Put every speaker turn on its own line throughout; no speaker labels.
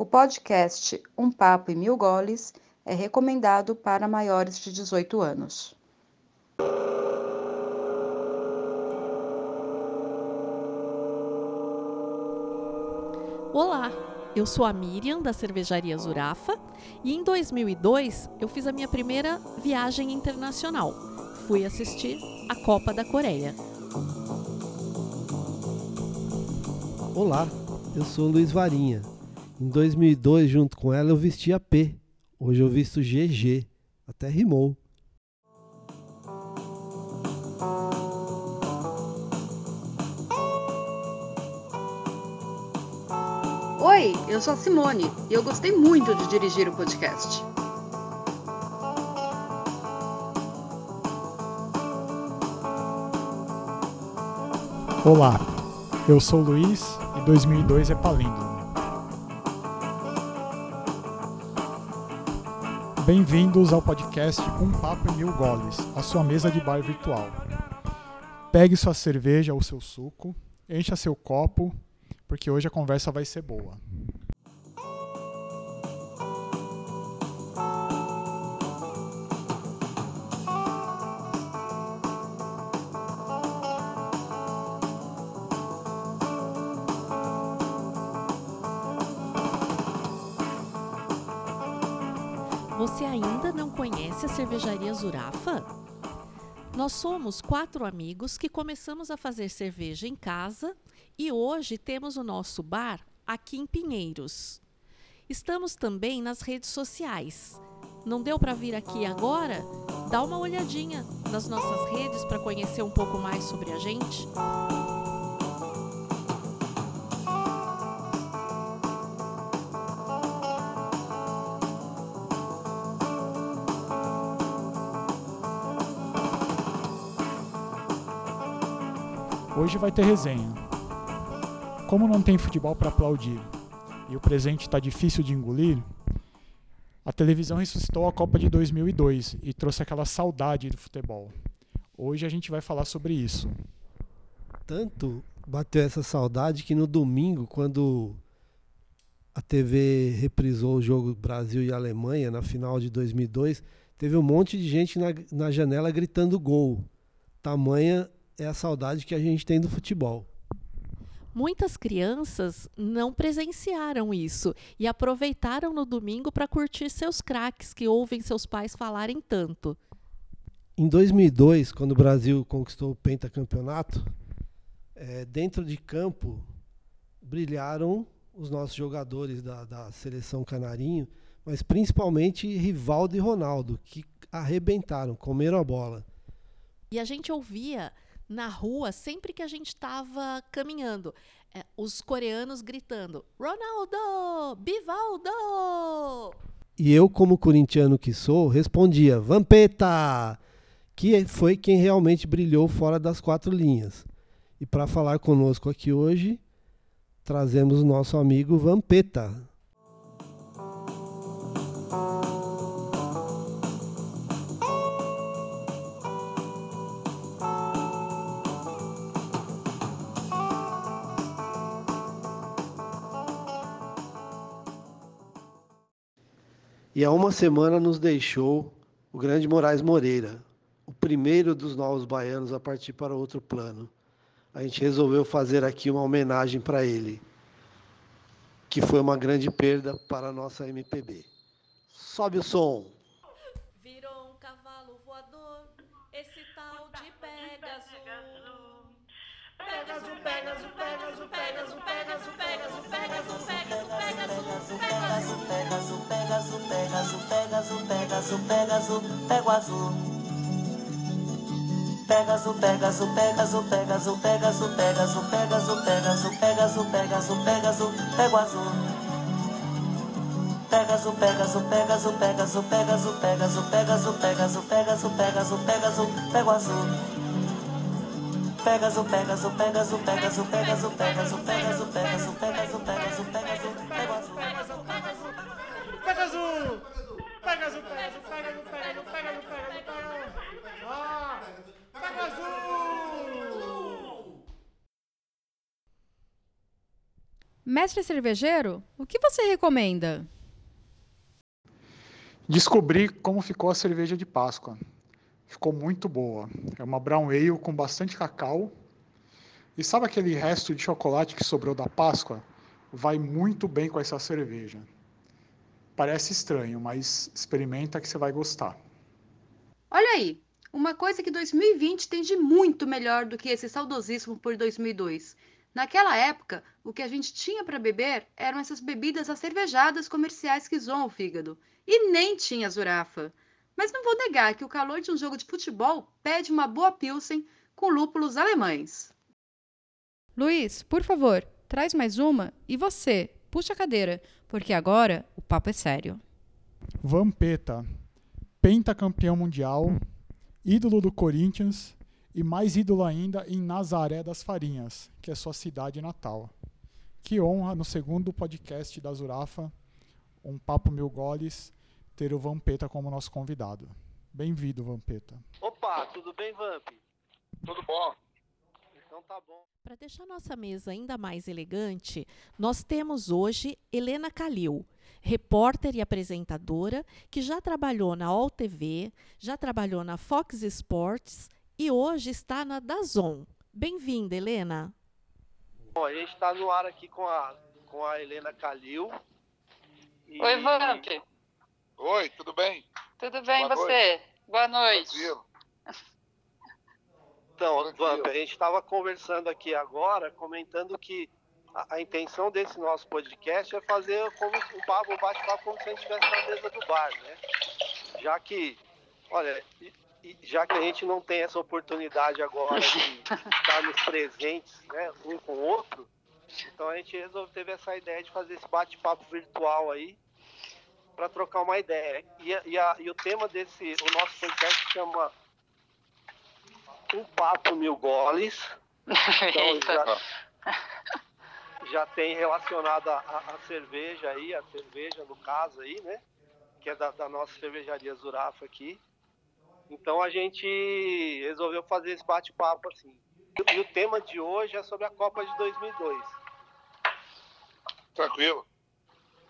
O podcast Um Papo e Mil Goles é recomendado para maiores de 18 anos.
Olá, eu sou a Miriam da cervejaria Zurafa e em 2002 eu fiz a minha primeira viagem internacional. Fui assistir a Copa da Coreia.
Olá, eu sou Luiz Varinha. Em 2002, junto com ela, eu vestia P. Hoje eu visto GG. Até rimou.
Oi, eu sou a Simone e eu gostei muito de dirigir o podcast.
Olá, eu sou o Luiz e 2002 é palíndromo. Bem-vindos ao podcast Um Papo e Mil Goles, a sua mesa de bar virtual. Pegue sua cerveja ou seu suco, encha seu copo, porque hoje a conversa vai ser boa.
Cervejaria Zurafa? Nós somos quatro amigos que começamos a fazer cerveja em casa e hoje temos o nosso bar aqui em Pinheiros. Estamos também nas redes sociais. Não deu para vir aqui agora? Dá uma olhadinha nas nossas redes para conhecer um pouco mais sobre a gente.
Hoje vai ter resenha. Como não tem futebol para aplaudir e o presente está difícil de engolir, a televisão ressuscitou a Copa de 2002 e trouxe aquela saudade do futebol. Hoje a gente vai falar sobre isso.
Tanto bateu essa saudade que no domingo, quando a TV reprisou o jogo Brasil e Alemanha na final de 2002, teve um monte de gente na, na janela gritando gol. Tamanha é a saudade que a gente tem do futebol.
Muitas crianças não presenciaram isso e aproveitaram no domingo para curtir seus craques que ouvem seus pais falarem tanto.
Em 2002, quando o Brasil conquistou o pentacampeonato, é, dentro de campo brilharam os nossos jogadores da, da seleção canarinho, mas principalmente Rivaldo e Ronaldo, que arrebentaram, comeram a bola.
E a gente ouvia na rua, sempre que a gente estava caminhando, é, os coreanos gritando: Ronaldo! Bivaldo!
E eu, como corintiano que sou, respondia: Vampeta! Que foi quem realmente brilhou fora das quatro linhas. E para falar conosco aqui hoje, trazemos o nosso amigo Vampeta. E há uma semana nos deixou o grande Moraes Moreira, o primeiro dos novos baianos a partir para outro plano. A gente resolveu fazer aqui uma homenagem para ele, que foi uma grande perda para a nossa MPB. Sobe o som!
Pegasus, Pegasus, Pegasus,
pega azul. Pegasus, Pegasus, Pegasus, Pegasus, Pegasus, Pegasus, Pegasus, Pegasus, Pegasus, Pegasus, Pegasus, pega azul. Pegasus, Pegasus, Pegasus, Pegasus, Pegasus, Pegasus, Pegasus, Pegasus, Pegasus, Pegasus, Pegasus, pega azul. Pegasus, Pegasus, Pegasus, Pegasus, Pegasus, Pegasus, Pegasus,
Mestre cervejeiro, o que você recomenda?
Descobri como ficou a cerveja de Páscoa. Ficou muito boa. É uma brown ale com bastante cacau. E sabe aquele resto de chocolate que sobrou da Páscoa? Vai muito bem com essa cerveja. Parece estranho, mas experimenta que você vai gostar.
Olha aí, uma coisa que 2020 tem de muito melhor do que esse saudosíssimo por 2002. Naquela época, o que a gente tinha para beber eram essas bebidas acervejadas comerciais que zoam o fígado. E nem tinha zurafa. Mas não vou negar que o calor de um jogo de futebol pede uma boa pilsen com lúpulos alemães.
Luiz, por favor, traz mais uma e você, puxa a cadeira, porque agora o papo é sério.
Vampeta, pentacampeão mundial, ídolo do Corinthians e mais ídolo ainda em Nazaré das Farinhas, que é sua cidade natal. Que honra no segundo podcast da Zurafa, um papo mil goles, ter o Vampeta como nosso convidado. Bem-vindo, Vampeta.
Opa, tudo bem, Vamp?
Tudo bom?
Então tá bom.
Para deixar nossa mesa ainda mais elegante, nós temos hoje Helena Calil, repórter e apresentadora que já trabalhou na UOL TV, já trabalhou na Fox Sports e hoje está na Dazon. Bem-vinda, Helena.
Bom, a gente está no ar aqui com a, com a Helena Calil. E-
Oi, Vamp.
Oi, tudo bem?
Tudo bem,
Boa
você? Boa noite.
Tranquilo.
Então,
Tranquilo.
Vamp, a gente estava conversando aqui agora, comentando que a, a intenção desse nosso podcast é fazer como um papo, um bate-papo como se a gente estivesse na mesa do bar, né? Já que, olha, já que a gente não tem essa oportunidade agora de estarmos presentes, né, um com o outro, então a gente resolveu, teve essa ideia de fazer esse bate-papo virtual aí para trocar uma ideia. E, e, a- e o tema desse, o nosso podcast chama Um Papo Mil Goles. Então já, já tem relacionado a, a- a cerveja aí, a cerveja no caso aí, né? Que é da, da nossa cervejaria Zurafa aqui. Então a gente resolveu fazer esse bate-papo assim. E, o tema de hoje é sobre a Copa de 2002.
Tranquilo.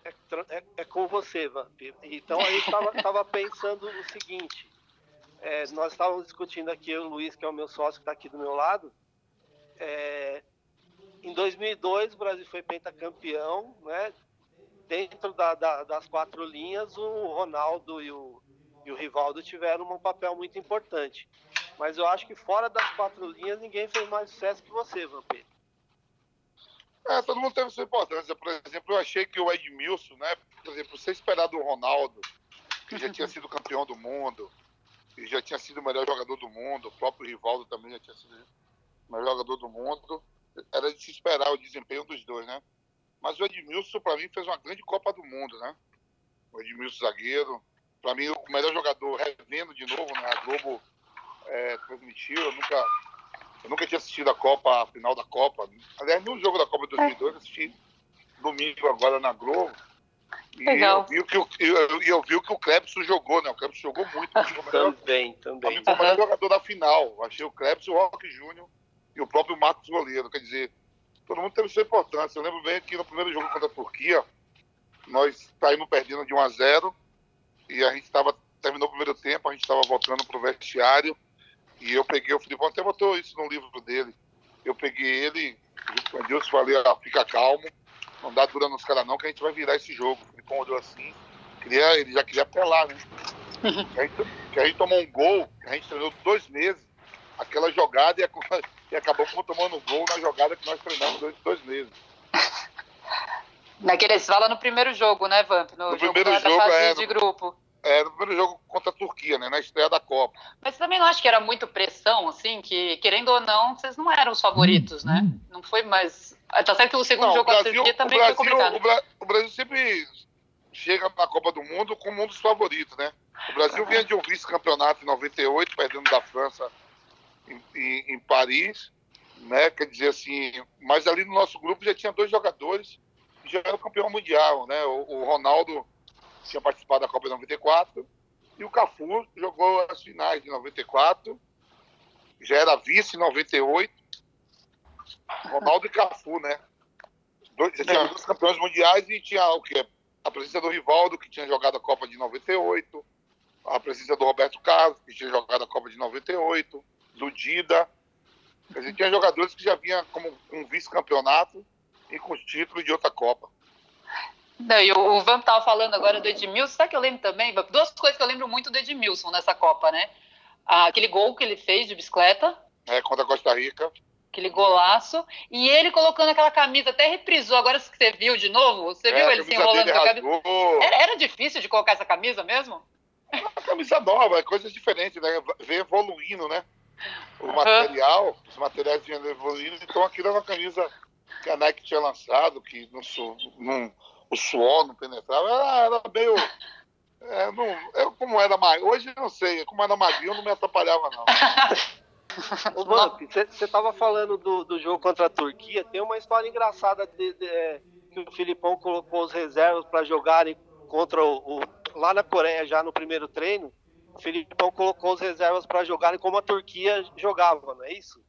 É, é- é com você, Vamp. Então a gente estava pensando o seguinte: é, nós estávamos discutindo aqui, o Luiz, que é o meu sócio que está aqui do meu lado. é, em 2002, o Brasil foi pentacampeão, né? Dentro da- da- das quatro linhas, o Ronaldo e o, e o Rivaldo tiveram um papel muito importante. Mas eu acho que fora das quatro linhas, ninguém fez mais sucesso que você, Vampeta.
É, todo mundo teve sua importância. Por exemplo, eu achei que o Edmilson, né? Por exemplo, você esperar do Ronaldo, que já tinha sido campeão do mundo, e já tinha sido o melhor jogador do mundo, o próprio Rivaldo também já tinha sido o melhor jogador do mundo, era de se esperar o desempenho dos dois, né? Mas o Edmilson, para mim, fez uma grande Copa do Mundo, né? O Edmilson zagueiro, para mim, o melhor jogador, revendo de novo, né? A Globo é, transmitiu, eu nunca, eu nunca tinha assistido a Copa, a final da Copa. Aliás, no jogo da Copa de 2002, eu assisti domingo agora na Globo. E
Legal.
eu vi o que o, eu, eu vi o que o Clebson jogou, né? O Clebson jogou muito. Foi o melhor,
Também,
pra
também.
mim foi o melhor jogador da final. Eu Achei o Clebson, o Roque Júnior e o próprio Marcos Goleiro. Quer dizer, todo mundo teve sua importância. Eu lembro bem que no primeiro jogo contra a Turquia, nós saímos perdendo de 1 a 0 e a gente estava terminou o primeiro tempo, a gente estava voltando pro vestiário e eu peguei o Filipão, até botou isso no livro dele. Eu peguei ele, junto com o Edilson, falei, ó, fica calmo, não dá dura nos caras não, que a gente vai virar esse jogo. O Filipão olhou assim, queria, ele já queria apelar, né? que, a gente, que a gente tomou um gol, que a gente treinou dois meses, aquela jogada e, ac- e acabamos tomando um gol na jogada que nós treinamos dois, dois meses.
Naquele, você fala no primeiro jogo, né, Vamp? No,
No
jogo
primeiro
da
jogo,
fase
é,
de grupo.
É, no primeiro jogo contra a Turquia, né? Na estreia da Copa.
Mas você também não acha que era muito pressão, assim? Que, querendo ou não, vocês não eram os favoritos, né? Não foi mais... Tá certo que o segundo
Não,
jogo contra a Turquia também
Brasil,
foi complicado.
o, Bra- o Brasil sempre chega na Copa do Mundo como um dos favoritos, né? O Brasil vinha de um vice-campeonato em 98, perdendo da França em, em- em Paris, né? Quer dizer assim, mas ali no nosso grupo já tinha dois jogadores que já eram campeão mundial, né? O, o Ronaldo tinha participado da Copa de 94 e o Cafu jogou as finais de 94, já era vice em 98. Ronaldo e Cafu, né? Dois, já tinha dois campeões mundiais e tinha o quê? A presença do Rivaldo, que tinha jogado a Copa de 98, a presença do Roberto Carlos, que tinha jogado a Copa de 98, do Dida. Quer dizer, tinha jogadores que já vinham como um vice-campeonato e com título de outra Copa.
Não, e o Van estava falando agora do Edmilson, sabe que eu lembro também? Duas coisas que eu lembro muito do Edmilson nessa Copa, né? Aquele gol que ele fez de bicicleta.
É, contra a Costa Rica.
Aquele golaço. E ele colocando aquela camisa, até reprisou. Agora que você viu de novo, você
É,
viu ele se enrolando com a camisa? Era, era difícil de colocar essa camisa mesmo?
Uma camisa nova, é coisas diferentes, né? Vem evoluindo, né? O material, os materiais vinham evoluindo, então aquilo era uma camisa que a Nike tinha lançado, que não, não- o suor não penetrava, era, era meio. É, não, eu, como era magro, hoje eu não sei, como era magrinho, não me atrapalhava, não.
Ô, Vamp, você estava falando do, do jogo contra a Turquia. Tem uma história engraçada de, de- é, que o Filipão colocou os reservas para jogarem contra o, o- lá na Coreia já no primeiro treino. O Filipão colocou os reservas para jogarem como a Turquia jogava, não é isso?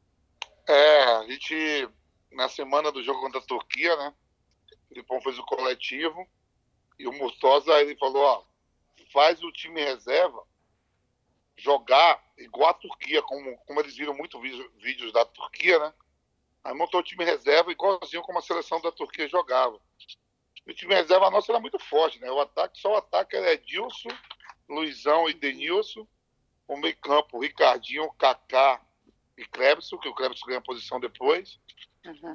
É, a gente, na semana do jogo contra a Turquia, né? Filipão fez o coletivo e o Murtosa ele falou, ó, faz o time reserva jogar igual a Turquia, como, como eles viram muito vídeo- vídeos da Turquia, né? Aí montou o time reserva igualzinho como a seleção da Turquia jogava. O time reserva nosso era muito forte, né? O ataque, só o ataque era Edilson, Luizão e Denilson. O meio campo, Ricardinho, Kaká e Klebson, que o Klebson ganha posição depois.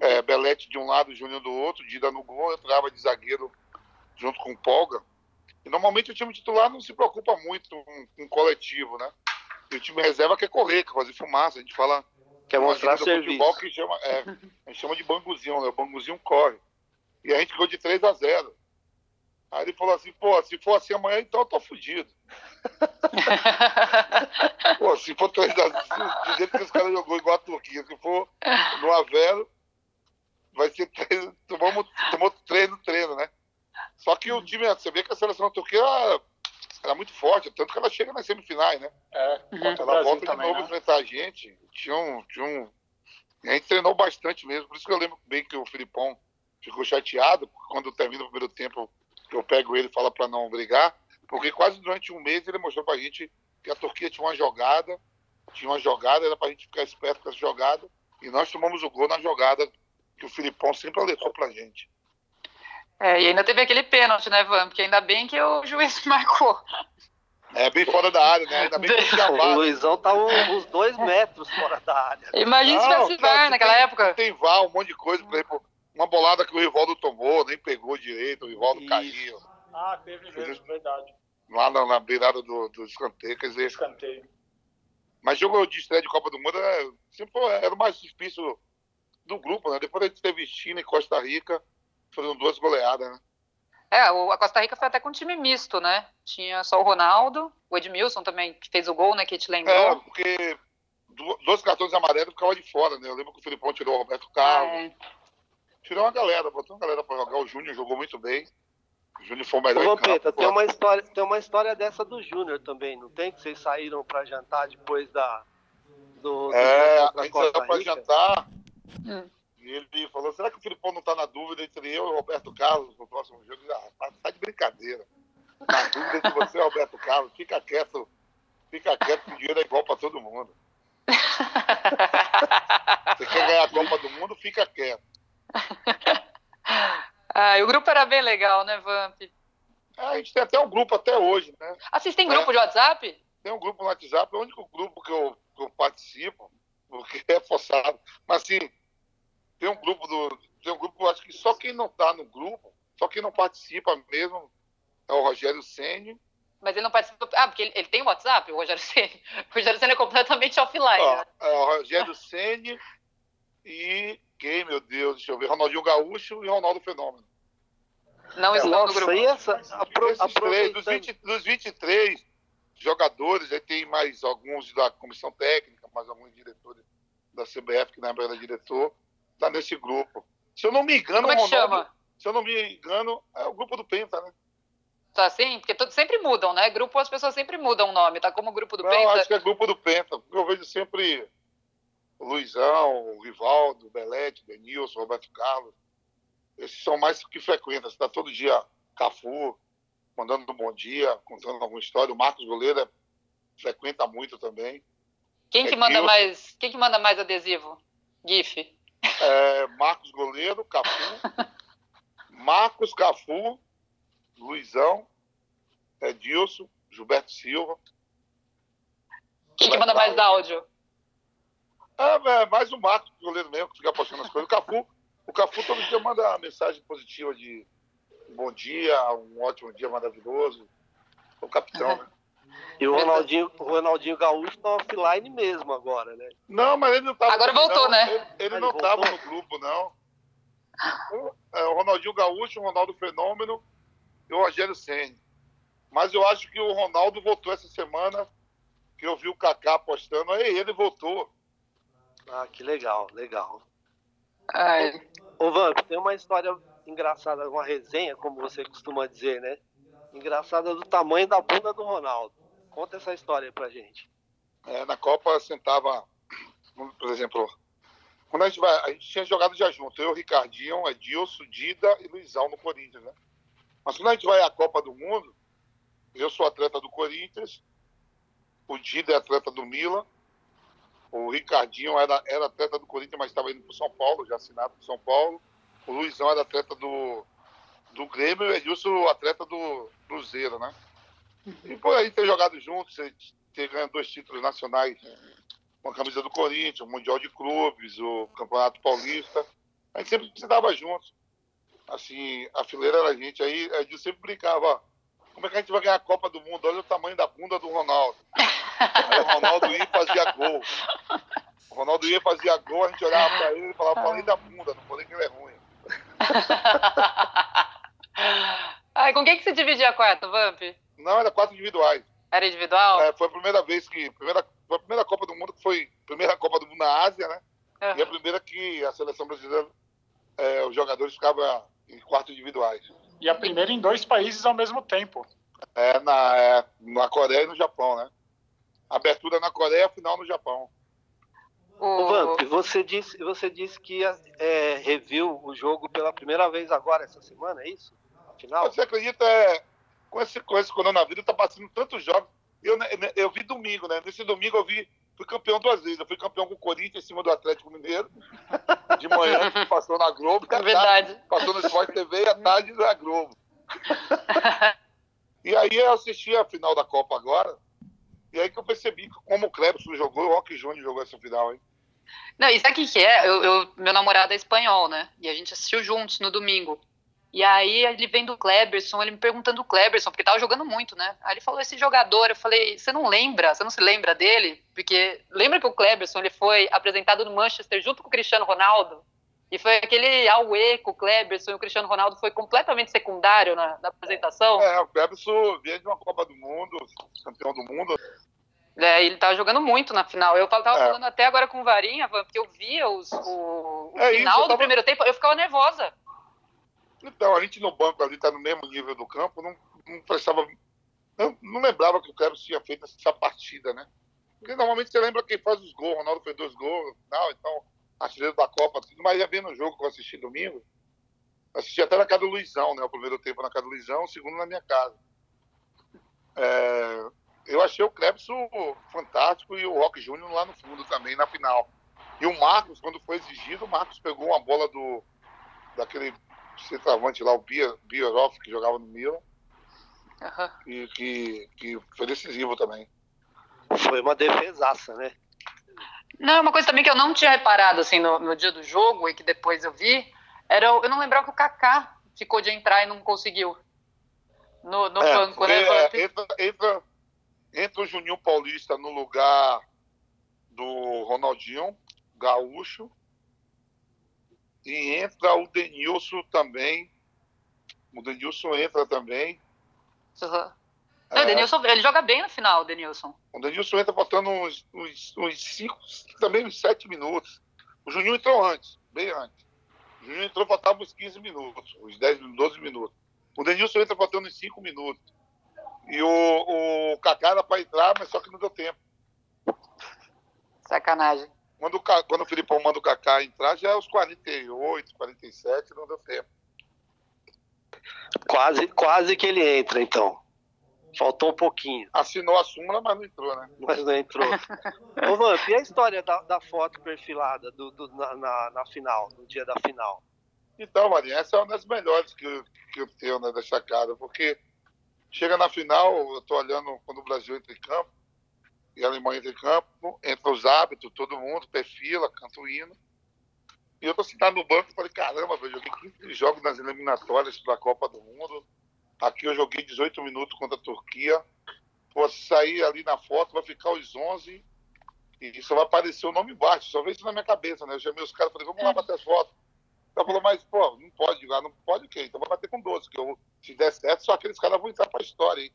É, Belete de um lado, Júnior do outro, Dida no gol, entrava de zagueiro junto com o Polga. E normalmente o time titular não se preocupa muito com, com o coletivo, né? E o time reserva quer correr, quer fazer fumaça. A gente fala.
Quer
uma
mostrar
do futebol
serviço.
que chama, é, a gente chama de banguzinho, né? O banguzinho corre. E a gente ficou de 3 a 0 Aí ele falou assim, pô, se for assim amanhã, então eu tô fudido. Pô, se for 3 a 0 do jeito que os caras jogou igual a Turquia, se for no Avero, vai ser 3, tomamos, tomou 3 no treino, né? Só que o time, você vê que a seleção turquia era, era muito forte, tanto que ela chega nas semifinais, né?
É, o
Ela
Brasil
volta de
também,
novo
né?
enfrentar a gente. Tinha um, tinha um. A gente treinou bastante mesmo. Por isso que eu lembro bem que o Filipão ficou chateado quando termina o primeiro tempo, que eu pego ele e falo para não brigar. Porque quase durante um mês ele mostrou pra gente que a Turquia tinha uma jogada, tinha uma jogada, era pra gente ficar esperto com essa jogada. E nós tomamos o gol na jogada que o Filipão sempre alertou pra gente.
É, e ainda teve aquele pênalti, né, Van? Porque ainda bem que o juiz marcou.
É bem fora da área, né? Ainda bem que tinha
O. Luizão tá uns dois metros fora da área.
Imagina se tivesse
cara,
VAR naquela
tem-
época.
Tem VAR, um monte de coisa. Por exemplo, uma bolada que o Rivaldo tomou, nem pegou direito, o Rivaldo
Isso.
caiu.
Ah, teve mesmo, verdade.
Lá na, na beirada do, do escanteio, quer dizer.
Escanteio.
Mas jogo de estreia de Copa do Mundo era, sempre foi- era o mais difícil do grupo, né? Depois a gente teve China e Costa Rica, foram duas goleadas, né?
É, o- a Costa Rica foi até com um time misto, né? Tinha só o Ronaldo, o Edmilson também, que fez o gol, né? Que te
É,
lembrou.
porque du- dois cartões amarelos ficavam de fora, né? Eu lembro que o Filipão tirou o Roberto Carlos,
É.
tirou uma galera, botou uma galera pra jogar. O Júnior jogou muito bem. O Júnior foi o melhor
Ô,
em
Vampeta,
campo.
tem uma história, tem uma história dessa do Júnior também, não tem? Que vocês saíram pra jantar depois da do, do
É, a gente saiu pra jantar
Hum.
e ele falou, será que o Filipão não tá na dúvida entre eu e o Roberto Carlos no próximo jogo? Ah, tá de brincadeira. Na dúvida entre você e o Roberto Carlos, fica quieto, fica quieto que o dinheiro é igual pra todo mundo. Você quer ganhar a Copa do Mundo, fica quieto.
Ah, o grupo era bem legal, né, Vamp?
É, a gente tem até um grupo até hoje, né?
Ah, vocês têm grupo de WhatsApp?
Tem um grupo no WhatsApp, é o único grupo que eu, que eu participo, porque é forçado. Mas assim, tem um grupo do. Tem um grupo, eu acho que só quem não tá no grupo, só quem não participa mesmo é o Rogério Senni.
Mas ele não participa. Ah, porque ele, ele tem WhatsApp, o Rogério Senna. O Rogério Senna é completamente offline. Né?
é o Rogério Senni e quem, meu Deus, deixa eu ver, Ronaldinho Gaúcho e Ronaldo Fenômeno.
Não estão no
Nossa,
grupo.
essa, apro,
Esses três, dos,
aproveitando,
20, dos 23 jogadores, aí tem mais alguns da comissão técnica, mais alguns diretores da CBF, que na época era diretor, tá nesse grupo. Se eu não me engano,
Como é que
Ronaldo-
chama?
se eu não me engano, é o grupo do Penta, né?
Tá assim? Porque todos sempre mudam, né? Grupo as pessoas sempre mudam o nome, tá? Como o grupo do
não,
Penta.
acho que é grupo do Penta, porque eu vejo sempre o Luizão, o Rivaldo, o Belete, o Denilson, o Roberto Carlos. esses são mais que frequentam. Você tá todo dia Cafu, mandando um bom dia, contando alguma história. O Marcos Goleiro é, frequenta muito também.
Quem que
É
manda
Gilson.
mais? Quem que manda mais adesivo? GIF.
É, Marcos Goleiro, Cafu, Marcos Cafu, Luizão, Edilson, Gilberto Silva.
Quem que manda mais áudio?
É, é, mais o Marcos Goleiro mesmo, que fica postando as coisas. O Cafu, o Cafu todo dia manda uma mensagem positiva de bom dia, um ótimo dia maravilhoso. O capitão, né?
E o Ronaldinho, o Ronaldinho Gaúcho tá offline mesmo agora, né?
Não, mas ele não estava.
Agora voltou, né?
Ele, ele não
voltou?
no grupo, não. O, é, o Ronaldinho Gaúcho, o Ronaldo Fenômeno e o Rogério Senni. Mas eu acho que o Ronaldo voltou essa semana, que eu vi o Kaká postando, aí ele voltou.
Ah, que legal, legal.
Ai,
Ô, Vamp, tem uma história engraçada, uma resenha, como você costuma dizer, né? Engraçada do tamanho da bunda do Ronaldo. Conta essa história pra gente.
É, na Copa sentava, por exemplo, quando a gente vai, a gente tinha jogado já junto, eu, Ricardinho, Edilson, Dida e Luizão no Corinthians, né? Mas quando a gente vai à Copa do Mundo, eu sou atleta do Corinthians, o Dida é atleta do Milan, o Ricardinho era, era atleta do Corinthians, mas estava indo para São Paulo, já assinado para São Paulo, o Luizão era atleta do, do Grêmio e o Edilson atleta do Cruzeiro, né? E por aí ter jogado juntos, ter- ter ganho dois títulos nacionais com a camisa do Corinthians, o Mundial de Clubes, o Campeonato Paulista. A gente sempre se dava juntos. Assim, a fileira era a gente. Aí a gente sempre brincava, como é que a gente vai ganhar a Copa do Mundo? Olha o tamanho da bunda do Ronaldo. Aí o Ronaldo ia e fazia gol. O Ronaldo ia e fazia gol, a gente olhava pra ele e falava, falei da bunda, não falei que ele é ruim.
Ai, com quem que você dividia a quarta, Vamp?
Não, era quatro individuais.
Era individual?
É, foi a primeira vez que. Primeira, foi a primeira Copa do Mundo que foi. Primeira Copa do Mundo na Ásia, né? E a primeira que a seleção brasileira, é, os jogadores ficavam em quartos individuais.
E a primeira em dois países ao mesmo tempo.
É, na, é, na Coreia e no Japão, né? Abertura na Coreia, final no Japão.
Ô, Vamp, você disse, você disse que é, reviu o jogo pela primeira vez agora, essa semana, é isso? Afinal?
Você acredita, é, com, esse, com esse coronavírus, tá passando tantos jogos. Eu, né, eu vi domingo, né? Nesse domingo eu vi, fui campeão duas vezes. Eu fui campeão com o Corinthians em cima do Atlético Mineiro, de manhã, passou na Globo.
É Verdade.
tarde Passou no Sport TV e à tarde na Globo. E aí eu assisti a final da Copa agora. E aí que eu percebi que como o Clebson jogou, o Rock Júnior jogou essa final, hein?
Não, e sabe o que, que é? Eu, eu- meu namorado é espanhol, né? E a gente assistiu juntos no domingo. E aí ele vem do Kleberson, ele me perguntando do Kleberson, porque tava jogando muito, né? Aí ele falou, esse jogador, eu falei, você não lembra? Você não se lembra dele? Porque lembra que o Kleberson, ele foi apresentado no Manchester junto com o Cristiano Ronaldo? E foi aquele auê com o Kleberson e o Cristiano Ronaldo foi completamente secundário na, na apresentação.
É, o Clebson veio de uma Copa do Mundo, campeão do mundo.
É, ele tava jogando muito na final. Eu tava
É.
falando até agora com o Varinha, porque eu via os, o, o
É isso,
final do
tava-
primeiro tempo, eu ficava nervosa.
Então, a gente no banco ali tá no mesmo nível do campo, não, não prestava. Eu não lembrava que o Clebson tinha feito essa partida, né? Porque normalmente você lembra quem faz os gols, o Ronaldo fez dois gols final, então, artilheiro da Copa, tudo, mas ia vendo o jogo que eu assisti domingo. Assisti até na casa do Luizão, né? O primeiro tempo na casa do Luizão, o segundo na minha casa. É, eu achei o Clebson fantástico e o Rock Júnior lá no fundo também, na final. E o Marcos, quando foi exigido, o Marcos pegou uma bola do daquele centroavante lá, o Bierhoff, que jogava no Milan,
Aham.
e que, que foi decisivo também.
Foi uma defesaça, né?
Não, uma coisa também que eu não tinha reparado assim no, no dia do jogo e que depois eu vi, era eu não lembrava que o Kaká ficou de entrar e não conseguiu. No, no
É,
banco,
porque,
né?
é, entra, entra, entra o Juninho Paulista no lugar do Ronaldinho Gaúcho e entra o Denilson também. O Denilson entra também.
Aham. Não, o
É,
Denilson, ele joga bem no final, o Denilson.
O Denilson entra faltando uns, uns, uns cinco, também uns sete minutos. O Juninho entrou antes, bem antes. O Juninho entrou faltava uns 15 minutos, uns 10, 12 minutos. O Denilson entra faltando uns 5 minutos. E o, o Kaká era para entrar, mas só que não deu tempo.
Sacanagem.
Quando quando o Filipão manda o Kaká entrar, já é os 48, 47, não deu tempo.
Quase, quase que ele entra, então. Faltou um pouquinho.
Assinou a súmula, mas não entrou, né?
Mas não entrou. Ô, Vamp, e a história da, da foto perfilada do, do- na, na, na final, no dia da final?
Então, Marinho, essa é uma das melhores que eu, que eu tenho né, destacada, porque chega na final, eu tô olhando quando o Brasil entra em campo, e a Alemanha entra em campo, entra os hábitos, todo mundo, perfila, canta o hino. E eu tô sentado no banco e falei, caramba, velho, eu joguei 15 jogos nas eliminatórias da Copa do Mundo. Aqui eu joguei 18 minutos contra a Turquia. Se sair ali na foto, vai ficar os 11 e só vai aparecer o nome embaixo. Só veio isso na minha cabeça, né? Eu chamei os caras e falei, vamos lá bater as fotos. Ela falou, mas, pô, não pode jogar, não pode o quê? Então vai bater com 12, que eu, se der certo, só aqueles caras vão entrar pra história, hein?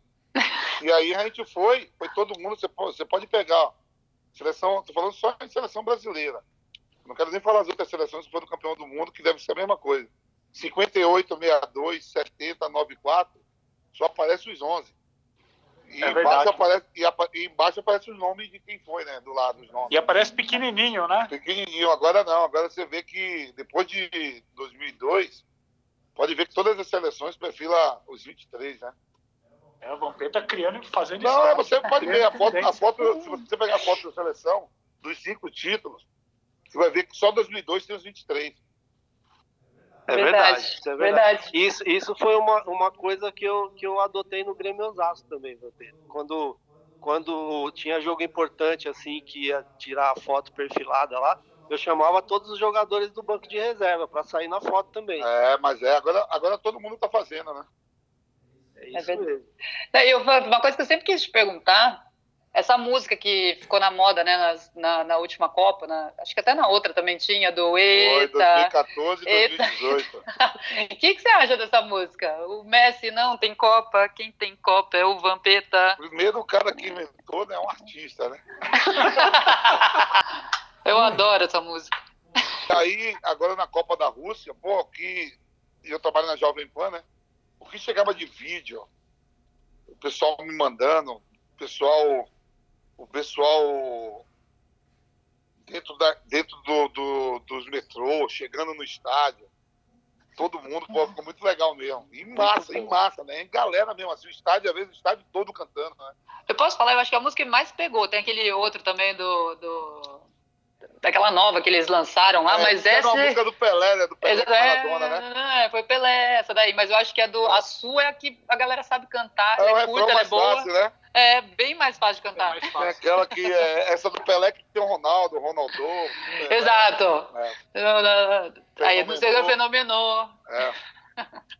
E aí a gente foi, foi todo mundo, você pode, você pode pegar, ó, seleção, tô falando só em seleção brasileira. Não quero nem falar as outras seleções que foram campeão do mundo, que deve ser a mesma coisa. 58, 62, 70, 94, só aparece os 11. E,
É
embaixo, aparece, e, apa- e embaixo aparece os nomes de quem foi, né? Do lado, os nomes.
E aparece pequenininho, né?
Pequenininho, agora não. Agora você vê que depois de 2002, pode ver que todas as seleções perfilam os 23, né?
É, o Vampeta criando e fazendo
Não,
história.
você pode ver a foto, a foto, se você pegar a foto da seleção, dos cinco títulos, você vai ver que só 2002 tem os 23.
É
Verdade,
verdade. isso é verdade.
verdade.
Isso, isso foi uma, uma coisa que eu, que eu adotei no Grêmio Osasco também, Vampeta. Quando, quando tinha jogo importante, assim, que ia tirar a foto perfilada lá, eu chamava todos os jogadores do banco de reserva para sair na foto também.
É, mas é, agora, agora todo mundo tá fazendo, né?
É isso
verdade.
mesmo.
Não, eu, uma coisa que eu sempre quis te perguntar, essa música que ficou na moda, né, nas- na, na última Copa, na- acho que até na outra também tinha, do
Foi
Eita.
2014 e
Eita.
2018.
O que, que você acha dessa música? O Messi não tem Copa, quem tem Copa é o Vampeta.
Primeiro, o cara que inventou né, é um artista, né?
Eu adoro essa música.
Aí, agora na Copa da Rússia, pô, que eu trabalho na Jovem Pan, né? O que chegava de vídeo, o pessoal me mandando, o pessoal, o pessoal dentro, da, dentro do, do- dos metrôs, chegando no estádio, todo mundo, pô, ficou muito legal mesmo. E massa, em massa, né? Em galera mesmo, assim, o estádio, às vezes o estádio todo cantando, né?
Eu posso falar, eu acho que a música que mais pegou, tem aquele outro também do. do- daquela nova que eles lançaram lá,
É,
mas
era
essa.
uma música do Pelé, né? Do Pelé com Maradona, né?
É, foi Pelé, essa daí, mas eu acho que a, do, a sua é a que a galera sabe cantar,
É
ela é curta, ela é
mais
boa.
fácil, né?
É bem mais fácil de cantar.
Tem aquela que é essa do Pelé que tem o Ronaldo, o Ronaldo. né?
Exato.
É,
Aí não sei se fenomenou.
é.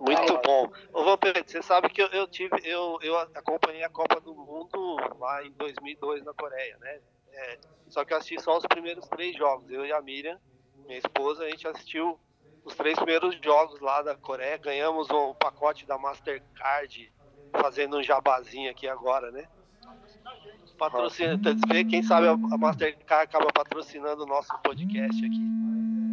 Muito bom. Ô, Vampeta, você sabe que eu, eu tive, eu, eu acompanhei a Copa do Mundo lá em 2002 na Coreia, né? É, só que eu assisti só os primeiros três jogos. Eu e a Miriam, minha esposa, a gente assistiu os três primeiros jogos lá da Coreia. Ganhamos um pacote da Mastercard, fazendo um jabazinho aqui agora, né? Patrocina, quem sabe a Mastercard acaba patrocinando o nosso podcast aqui.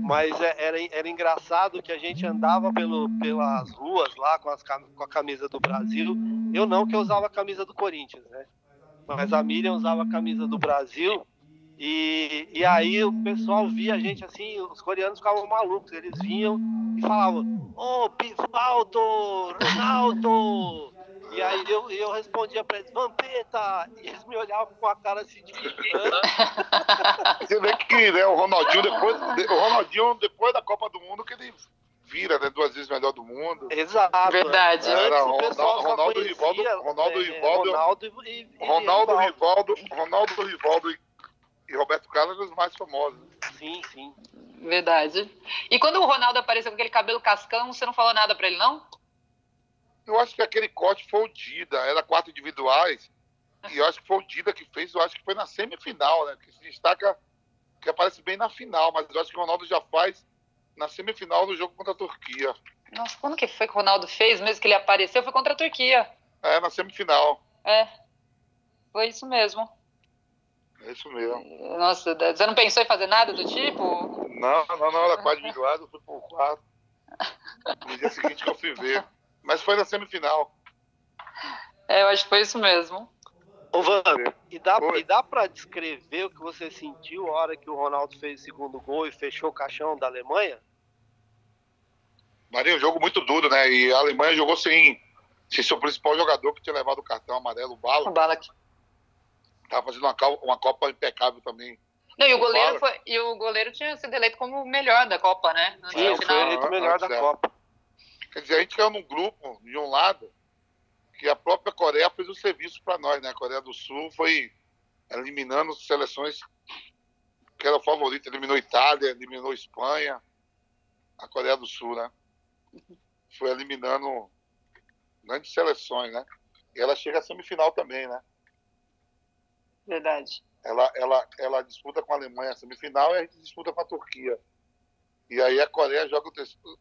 Mas é- era, era engraçado que a gente andava pelo, pelas ruas lá com, as, com a camisa do Brasil. Eu não, que eu usava a camisa do Corinthians, né? Mas a Miriam usava a camisa do Brasil. E, e aí o pessoal via a gente assim, os coreanos ficavam malucos. Eles vinham e falavam: Ô, Pivaldo, Ronaldo! E aí eu, eu respondia pra eles: Vampeta! E eles me olhavam com a cara assim de.
Você vê que né, o Ronaldinho depois, o Ronaldinho depois da Copa do Mundo que ele vira, né, duas vezes melhor do mundo.
Exato.
Verdade.
Antes
Era
o pessoal só
Ronaldo,
conhecia,
Rivaldo, Ronaldo,
é,
Rivaldo,
Ronaldo e, e-
Ronaldo,
Rivaldo.
Rivaldo, Ronaldo, Rivaldo e, e Roberto Carlos eram os mais famosos.
Sim, sim.
Verdade. E quando o Ronaldo apareceu com aquele cabelo cascão, você não falou nada pra ele, não?
Eu acho que aquele corte foi o Dida, era quatro individuais. E eu acho que foi o Dida que fez, eu acho que foi na semifinal, né? Que se destaca, que aparece bem na final, mas eu acho que o Ronaldo já faz na semifinal do jogo contra a Turquia.
Nossa, quando que foi que o Ronaldo fez mesmo que ele apareceu? Foi contra a Turquia.
É, na semifinal.
É. Foi isso mesmo.
É isso mesmo.
Nossa, você não pensou em fazer nada do tipo?
Não, não, não, era individuais, eu fui por quatro. No dia seguinte que eu fui ver. Mas foi na semifinal.
É, eu acho que foi isso mesmo.
Ô, Van, e dá,
Oi.
e dá pra descrever o que você sentiu a hora que o Ronaldo fez o segundo gol e fechou o caixão da Alemanha?
Marinho, um jogo muito duro, né? E a Alemanha jogou sem, sem seu principal jogador que tinha levado o cartão amarelo, o Bala.
O Balak.
Tava fazendo uma, uma Copa impecável também.
Não, e o
O
goleiro
Bala.
foi, e o goleiro tinha sido eleito como o melhor da Copa, né?
Sim, foi eleito o melhor da. Copa.
Quer dizer, a gente caiu num grupo, de um lado, que a própria Coreia fez o serviço para nós, né? A Coreia do Sul foi eliminando seleções que eram favoritas. Eliminou Itália, eliminou Espanha, a Coreia do Sul, né? Foi eliminando grandes seleções, né? E ela chega à semifinal também, né?
Verdade.
Ela, ela, ela disputa com a Alemanha a semifinal e a gente disputa com a Turquia. E aí a Coreia joga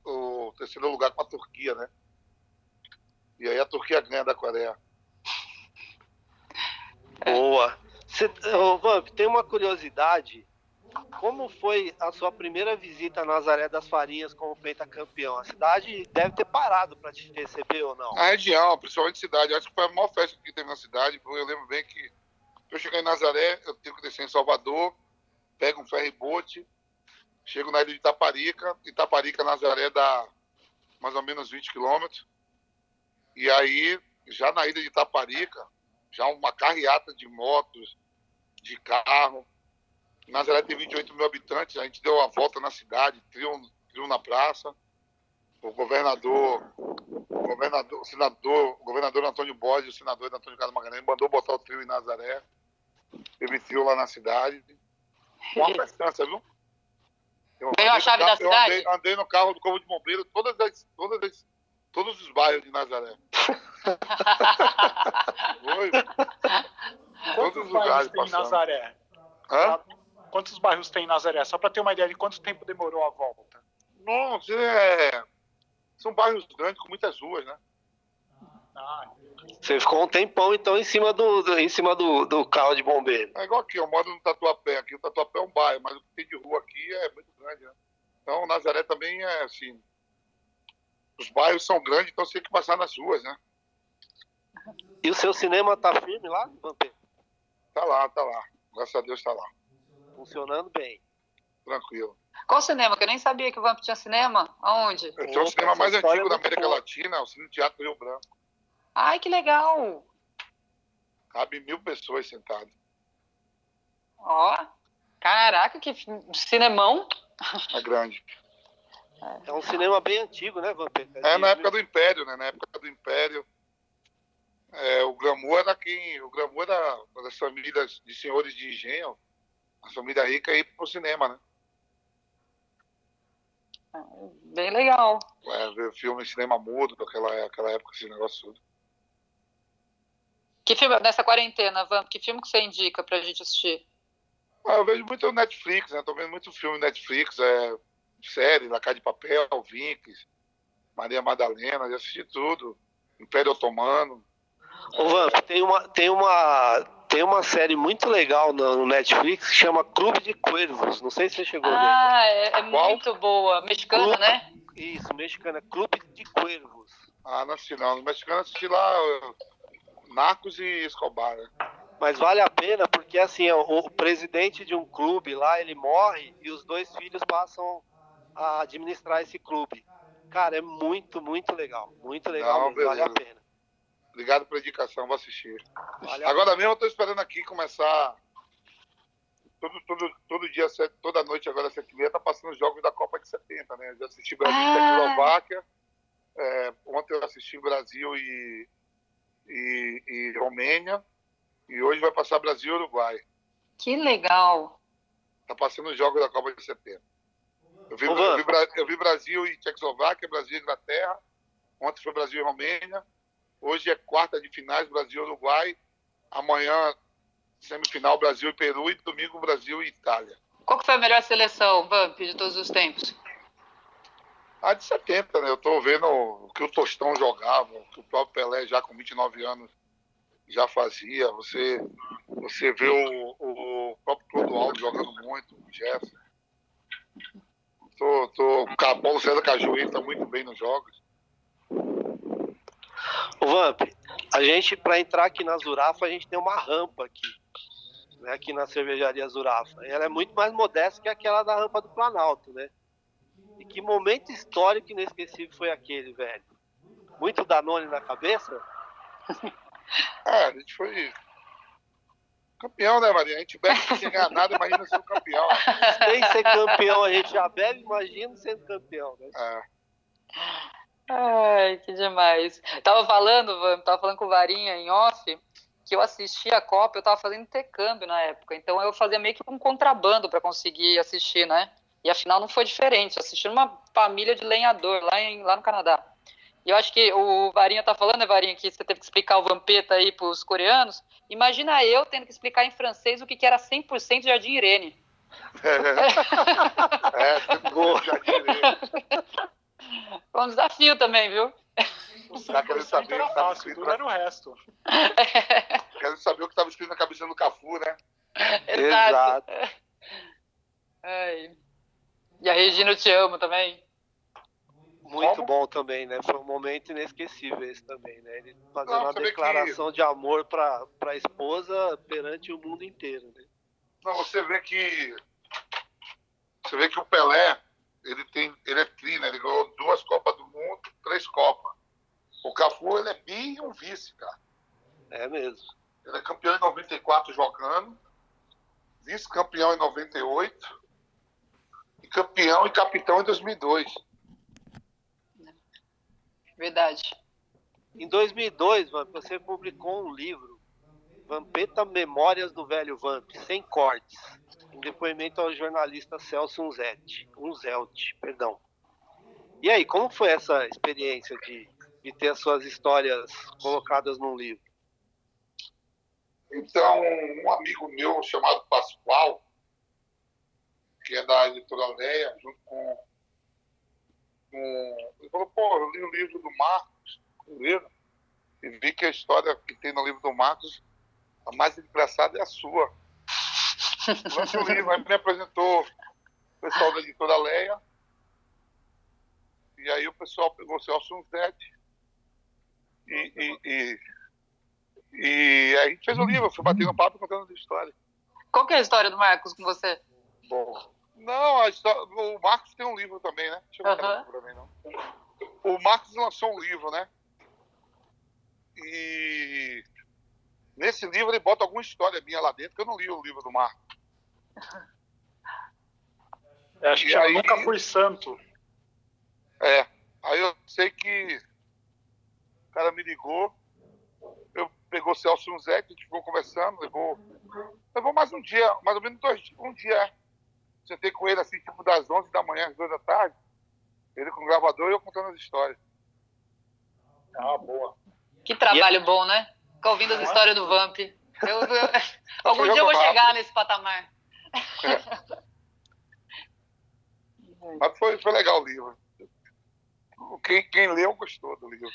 o terceiro lugar com a Turquia, né? E aí a Turquia ganha da Coreia.
Boa. Cê, ô, Vamp, tem uma curiosidade. Como foi a sua primeira visita a Nazaré das Farinhas como campeão? A cidade deve ter parado para te receber ou não?
A região, principalmente cidade, acho que foi a maior festa que teve na cidade. porque Eu lembro bem que eu cheguei em Nazaré, eu tenho que descer em Salvador, pego um ferry boat, chego na ilha de Itaparica, Itaparica, Nazaré dá mais ou menos 20 quilômetros. E aí, já na ilha de Itaparica, já uma carreata de motos, de carro. Nazaré tem 28 mil habitantes, a gente deu uma volta na cidade, trio, trio na praça. O governador, o governador, o senador, o governador Antônio Borges, o senador Antônio Carlos Magalhães mandou botar o trio em Nazaré. Teve trio lá na cidade. Uma festança, viu? Eu
Ganhou a chave da
carro- eu
cidade?
andei, andei no carro do Corpo de Bombeiro, todas as, todas as, todos os bairros de Nazaré. Foi.
Quantos
Todos os
bairros
lugares
tem em
passando.
Nazaré?
Hã?
Quantos bairros tem em Nazaré? Só para ter uma ideia de quanto tempo demorou a volta.
Nossa, é... São bairros grandes com muitas ruas, né?
Ah,
Você ficou um tempão então em cima do, do- em cima do, do carro de bombeiro.
É igual aqui, eu moro no Tatuapé. Aqui o Tatuapé é um bairro, mas o que tem de rua aqui é muito grande, né? Então, Nazaré também é assim. Os bairros são grandes, então você tem que passar nas ruas, né?
E o seu cinema tá firme lá, Vampeta?
Tá lá, tá lá. Graças a Deus tá lá.
Funcionando bem.
Tranquilo.
Qual cinema? Que eu nem sabia que o Vamp tinha cinema. Aonde?
Esse é o
Opa,
cinema mais antigo
é
da América
boa.
Latina, o Cine Teatro Rio Branco.
Ai, que legal.
Cabe mil pessoas sentadas.
Ó. Caraca, que cinemão.
É grande.
É um cinema bem antigo, né, Vampeta?
É
De
na época do Império, né? Na época do Império. é, o glamour era quem. O glamour era das famílias de senhores de engenho, a família rica ir pro cinema, né?
Bem legal.
É, ver filme em cinema mudo, daquela aquela época, esse negócio tudo.
Que filme, nessa quarentena, Vamp, que filme que você indica pra gente assistir?
Ah, eu vejo muito Netflix, né? Tô vendo muito filme Netflix, é, série, La Casa de Papel, Vinx, Maria Madalena, já assisti tudo. Império Otomano.
Ô, Vamp, tem uma, tem uma, tem uma série muito legal no, Netflix que chama Clube de Cuervos. Não sei se você chegou a
Ah, é, é muito boa. Mexicana,
Clube.
né?
ver. Isso, mexicana. Clube de Cuervos.
Ah, não assisti não. No mexicano assisti lá Narcos e Escobar, né?
Mas vale a pena porque, assim, o, o presidente de um clube lá, ele morre e os dois filhos passam a administrar esse clube. Cara, é muito, muito legal. Muito legal
Não.
Vale a pena.
Obrigado pela indicação, vou assistir.
Vale
Agora mesmo eu tô esperando aqui começar. Todo, todo, todo dia, toda noite, agora, sete e meia, tá passando os jogos da Copa de 70, né? Eu já assisti Brasil e
Ah.
Tchecoslováquia. É, ontem eu assisti Brasil e, e, e Romênia. E hoje vai passar Brasil e Uruguai.
Que legal.
Tá passando os jogos da Copa de 70. Eu vi, eu vi, eu vi Brasil e Tchecoslováquia, Brasil e Inglaterra. Ontem foi Brasil e Romênia. Hoje é quarta de finais, Brasil e Uruguai. Amanhã, semifinal, Brasil e Peru. E domingo, Brasil e Itália.
Qual que foi a melhor seleção, Vamp, de todos os tempos?
A de 70, né? Eu tô vendo o que o Tostão jogava, o que o próprio Pelé, já com 29 anos, já fazia. Você, você vê o, o próprio Clodoaldo jogando muito, o Jefferson. Tô, tô, o Paulo César Cajueiro tá muito bem nos jogos.
Ô, Vamp, a gente, para entrar aqui na Zurafa, a gente tem uma rampa aqui. Né, aqui na cervejaria Zurafa. Ela é muito mais modesta que aquela da rampa do Planalto, né? E que momento histórico inesquecível foi aquele, velho? Muito Danone na cabeça?
É, a gente foi campeão, né, Maria? A gente bebe sem ganhar nada, imagina ser campeão.
Sem ser campeão, a gente já bebe, imagina sendo campeão, né?
É.
Ai, que demais. Tava falando, Vam, tava falando com o Varinha em off, que eu assisti a Copa, eu tava fazendo intercâmbio na época, então eu fazia meio que um contrabando para conseguir assistir, né? E afinal não foi diferente, assisti numa família de lenhador lá, em, lá no Canadá. E eu acho que o Varinha tá falando, né, Varinha, que você teve que explicar o Vampeta aí pros coreanos. Imagina eu tendo que explicar em francês o que, que era 100% Jardim Irene.
É, sempre gol, Jardim Irene.
Foi um desafio também, viu?
Os caras querem saber o
Era
que estava
fácil,
escrito,
tudo era o resto.
querem saber o que estava escrito na cabeça do Cafu, né?
Exato. Ai. E a Regina, eu te amo também.
Muito
Como?
bom também, né? Foi um momento inesquecível esse também, né? Ele fazendo uma declaração de amor para a esposa perante o mundo inteiro, né?
Não, você vê que. Você vê que o Pelé, ele tem. Ele é tri, né? Ele ganhou duas Copas do Mundo, três Copas. O Cafu, ele é bi e um vice, cara.
É mesmo.
Ele é campeão em 94 jogando, vice-campeão em 98 e campeão e capitão em 2002.
Verdade.
Em 2002, Vamp, você publicou um livro, Vampeta Memórias do Velho Vamp, sem cortes, em depoimento ao jornalista Celso Unzelt, Unzelt, perdão. E aí, como foi essa experiência de, de ter as suas histórias colocadas num livro?
Então, um amigo meu chamado Pascoal, que é da editora Leia, junto com, com. Ele falou: pô, eu li o livro do Marcos, o livro, e vi que a história que tem no livro do Marcos, a mais engraçada é a sua. Lance o livro, aí me apresentou o pessoal da editora Leia, e aí o pessoal pegou o Celso Unzete e, e, e, e aí a gente fez o livro, eu fui batendo papo contando as histórias.
Qual que é a história do Marcos com você?
Bom, não, a história, o Marcos tem um livro também, né? Deixa eu aqui pra mim, não. O Marcos lançou um livro, né? E nesse livro ele bota alguma história minha lá dentro, que eu não li o livro do Marcos.
Eu acho que
E
chama
aí-
Nunca Fui Santo.
É. Aí eu sei que o cara me ligou, eu pegou o Celso Unzete, a gente ficou conversando, levou, levou mais um dia, mais ou menos dois, um dia. Sentei com ele assim, tipo das 11 da manhã às 2 da tarde, ele com o gravador e eu contando as histórias.
Ah, boa.
Que trabalho bom, né? Ficar ouvindo as histórias do Vamp. Eu, eu- algum dia eu vou chegar nesse patamar.
Mas foi, foi legal o livro. Quem, quem leu gostou do livro.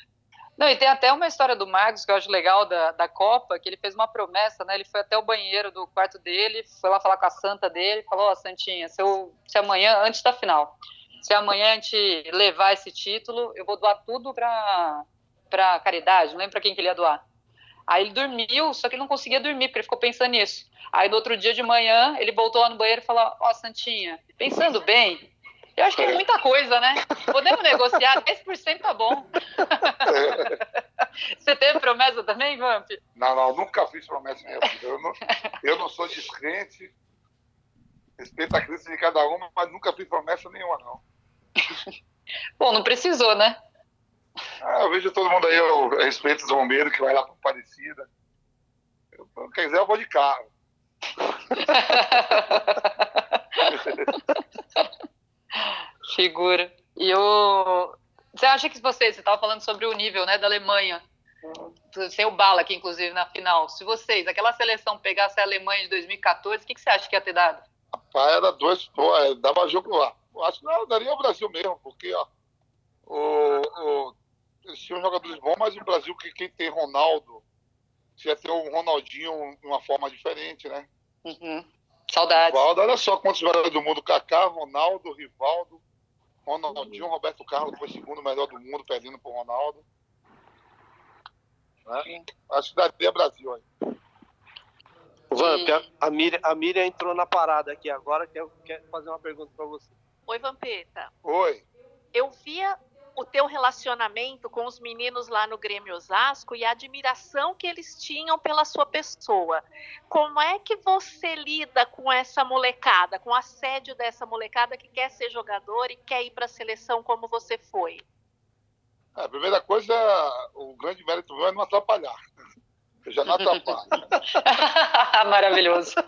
Não, e tem até uma história do Marcos que eu acho legal da, da Copa, que ele fez uma promessa, né? Ele foi até o banheiro do quarto dele, foi lá falar com a santa dele, falou, ó, Santinha, se, eu, se amanhã, antes da final, se amanhã a gente levar esse título, eu vou doar tudo pra, pra caridade, não lembro pra quem que ele ia doar. Aí ele dormiu, só que ele não conseguia dormir, porque ele ficou pensando nisso. Aí no outro dia de manhã, ele voltou lá no banheiro e falou, ó, Santinha, pensando bem, eu acho que é muita coisa, né? Podemos negociar, 10% tá bom. Você teve promessa também, Vamp?
Não, não, nunca fiz promessa na minha vida. Eu não, eu não sou descrente. Respeito a crença de cada um, mas nunca fiz promessa nenhuma, não.
Bom, não precisou, né?
Ah, eu vejo todo mundo aí, eu respeito os bombeiros que vai lá para Aparecida. Eu, se quiser, eu vou de carro.
Figura. E o. Você acha que você, você estava falando sobre o nível né, da Alemanha, sem o Bala aqui, inclusive, na final. Se vocês, aquela seleção pegasse a Alemanha de 2014, o que, que você acha que ia ter dado?
Rapaz, era dois, é, dava jogo lá. Eu acho que não, daria o Brasil mesmo, porque ó, o, o, eles tinham jogadores bons, mas o Brasil, que quem tem Ronaldo, ia ter o Ronaldinho de uma forma diferente, né?
Uhum. Saudades.
Rivaldo, olha só quantos jogadores do mundo: Kaká, Ronaldo, Rivaldo, Ronaldinho, Roberto Carlos foi segundo melhor do mundo, perdendo pro Ronaldo. Né? Acho que daria Brasil aí.
Vamp, a, a, Miriam, a Miriam entrou na parada aqui agora, quer, quer fazer uma pergunta para você.
Oi, Vampeta.
Oi.
Eu via o teu relacionamento com os meninos lá no Grêmio Osasco e a admiração que eles tinham pela sua pessoa. Como é que você lida com essa molecada, com o assédio dessa molecada que quer ser jogador e quer ir para a seleção como você foi?
A primeira coisa, o grande mérito meu é não atrapalhar. Eu já não atrapalho.
Maravilhoso.
É,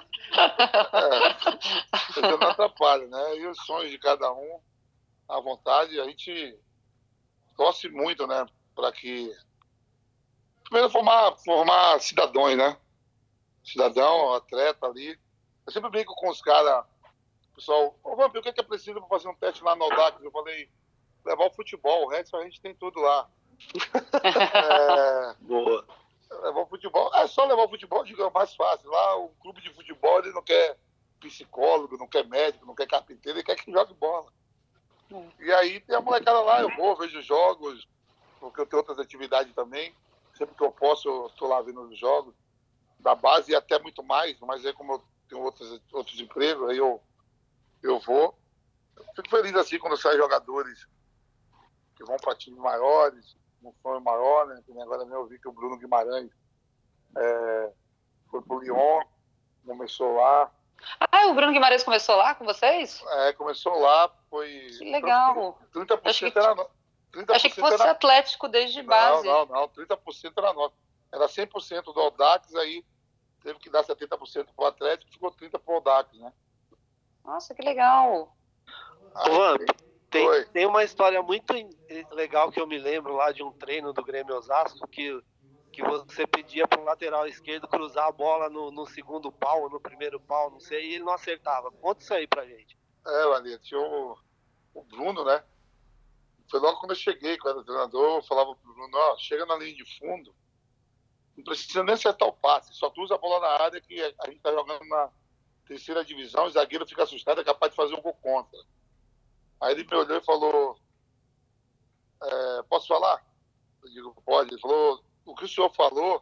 eu já não atrapalho, né? E os sonhos de cada um, à vontade, a gente torce muito, né? Para que. Primeiro, formar, formar cidadãos, né? Cidadão, atleta ali. Eu sempre brinco com os caras, pessoal, ô Vampir, o que é, que é preciso para fazer um teste lá no Audax? Eu falei, levar o futebol, o resto a gente tem tudo lá. é,
Boa.
levar o futebol, é só levar o futebol, digo, é mais fácil. Lá, o clube de futebol, ele não quer psicólogo, não quer médico, não quer carpinteiro, ele quer que jogue bola. E aí tem a molecada lá, eu vou, vejo jogos, porque eu tenho outras atividades também. Sempre que eu posso, eu estou lá vendo os jogos da base e até muito mais, mas aí como eu tenho outros, outros empregos, aí eu, eu vou. Eu fico feliz assim quando saem jogadores que vão para times maiores, um sonho maior, né? Agora mesmo eu vi que o Bruno Guimarães é, foi pro Lyon, começou lá.
Ah, o Bruno Guimarães começou lá com vocês?
É, começou lá, foi.
Que legal.
30%
Achei que-
era. no- 30%
Achei que fosse
era,
Atlético desde base.
Não, não, não. 30% era nosso. Era 100% do Audax, aí teve que dar 70% pro Atlético, ficou 30% pro Audax, né?
Nossa, que legal.
Ô, Vamp, tem, tem uma história muito legal que eu me lembro lá de um treino do Grêmio Osasco que, que você pedia para um lateral esquerdo cruzar a bola no, no segundo pau, no primeiro pau, não sei, e ele não acertava. Conta isso aí pra gente.
É, tinha o, o Bruno, né? Foi logo quando eu cheguei, quando era treinador, eu falava pro Bruno, ó, chega na linha de fundo, não precisa nem acertar o passe, só cruza a bola na área que a gente tá jogando na terceira divisão, o zagueiro fica assustado, é capaz de fazer um gol contra. Aí ele me olhou e falou, é, posso falar? Eu digo, pode. Ele falou, o que o senhor falou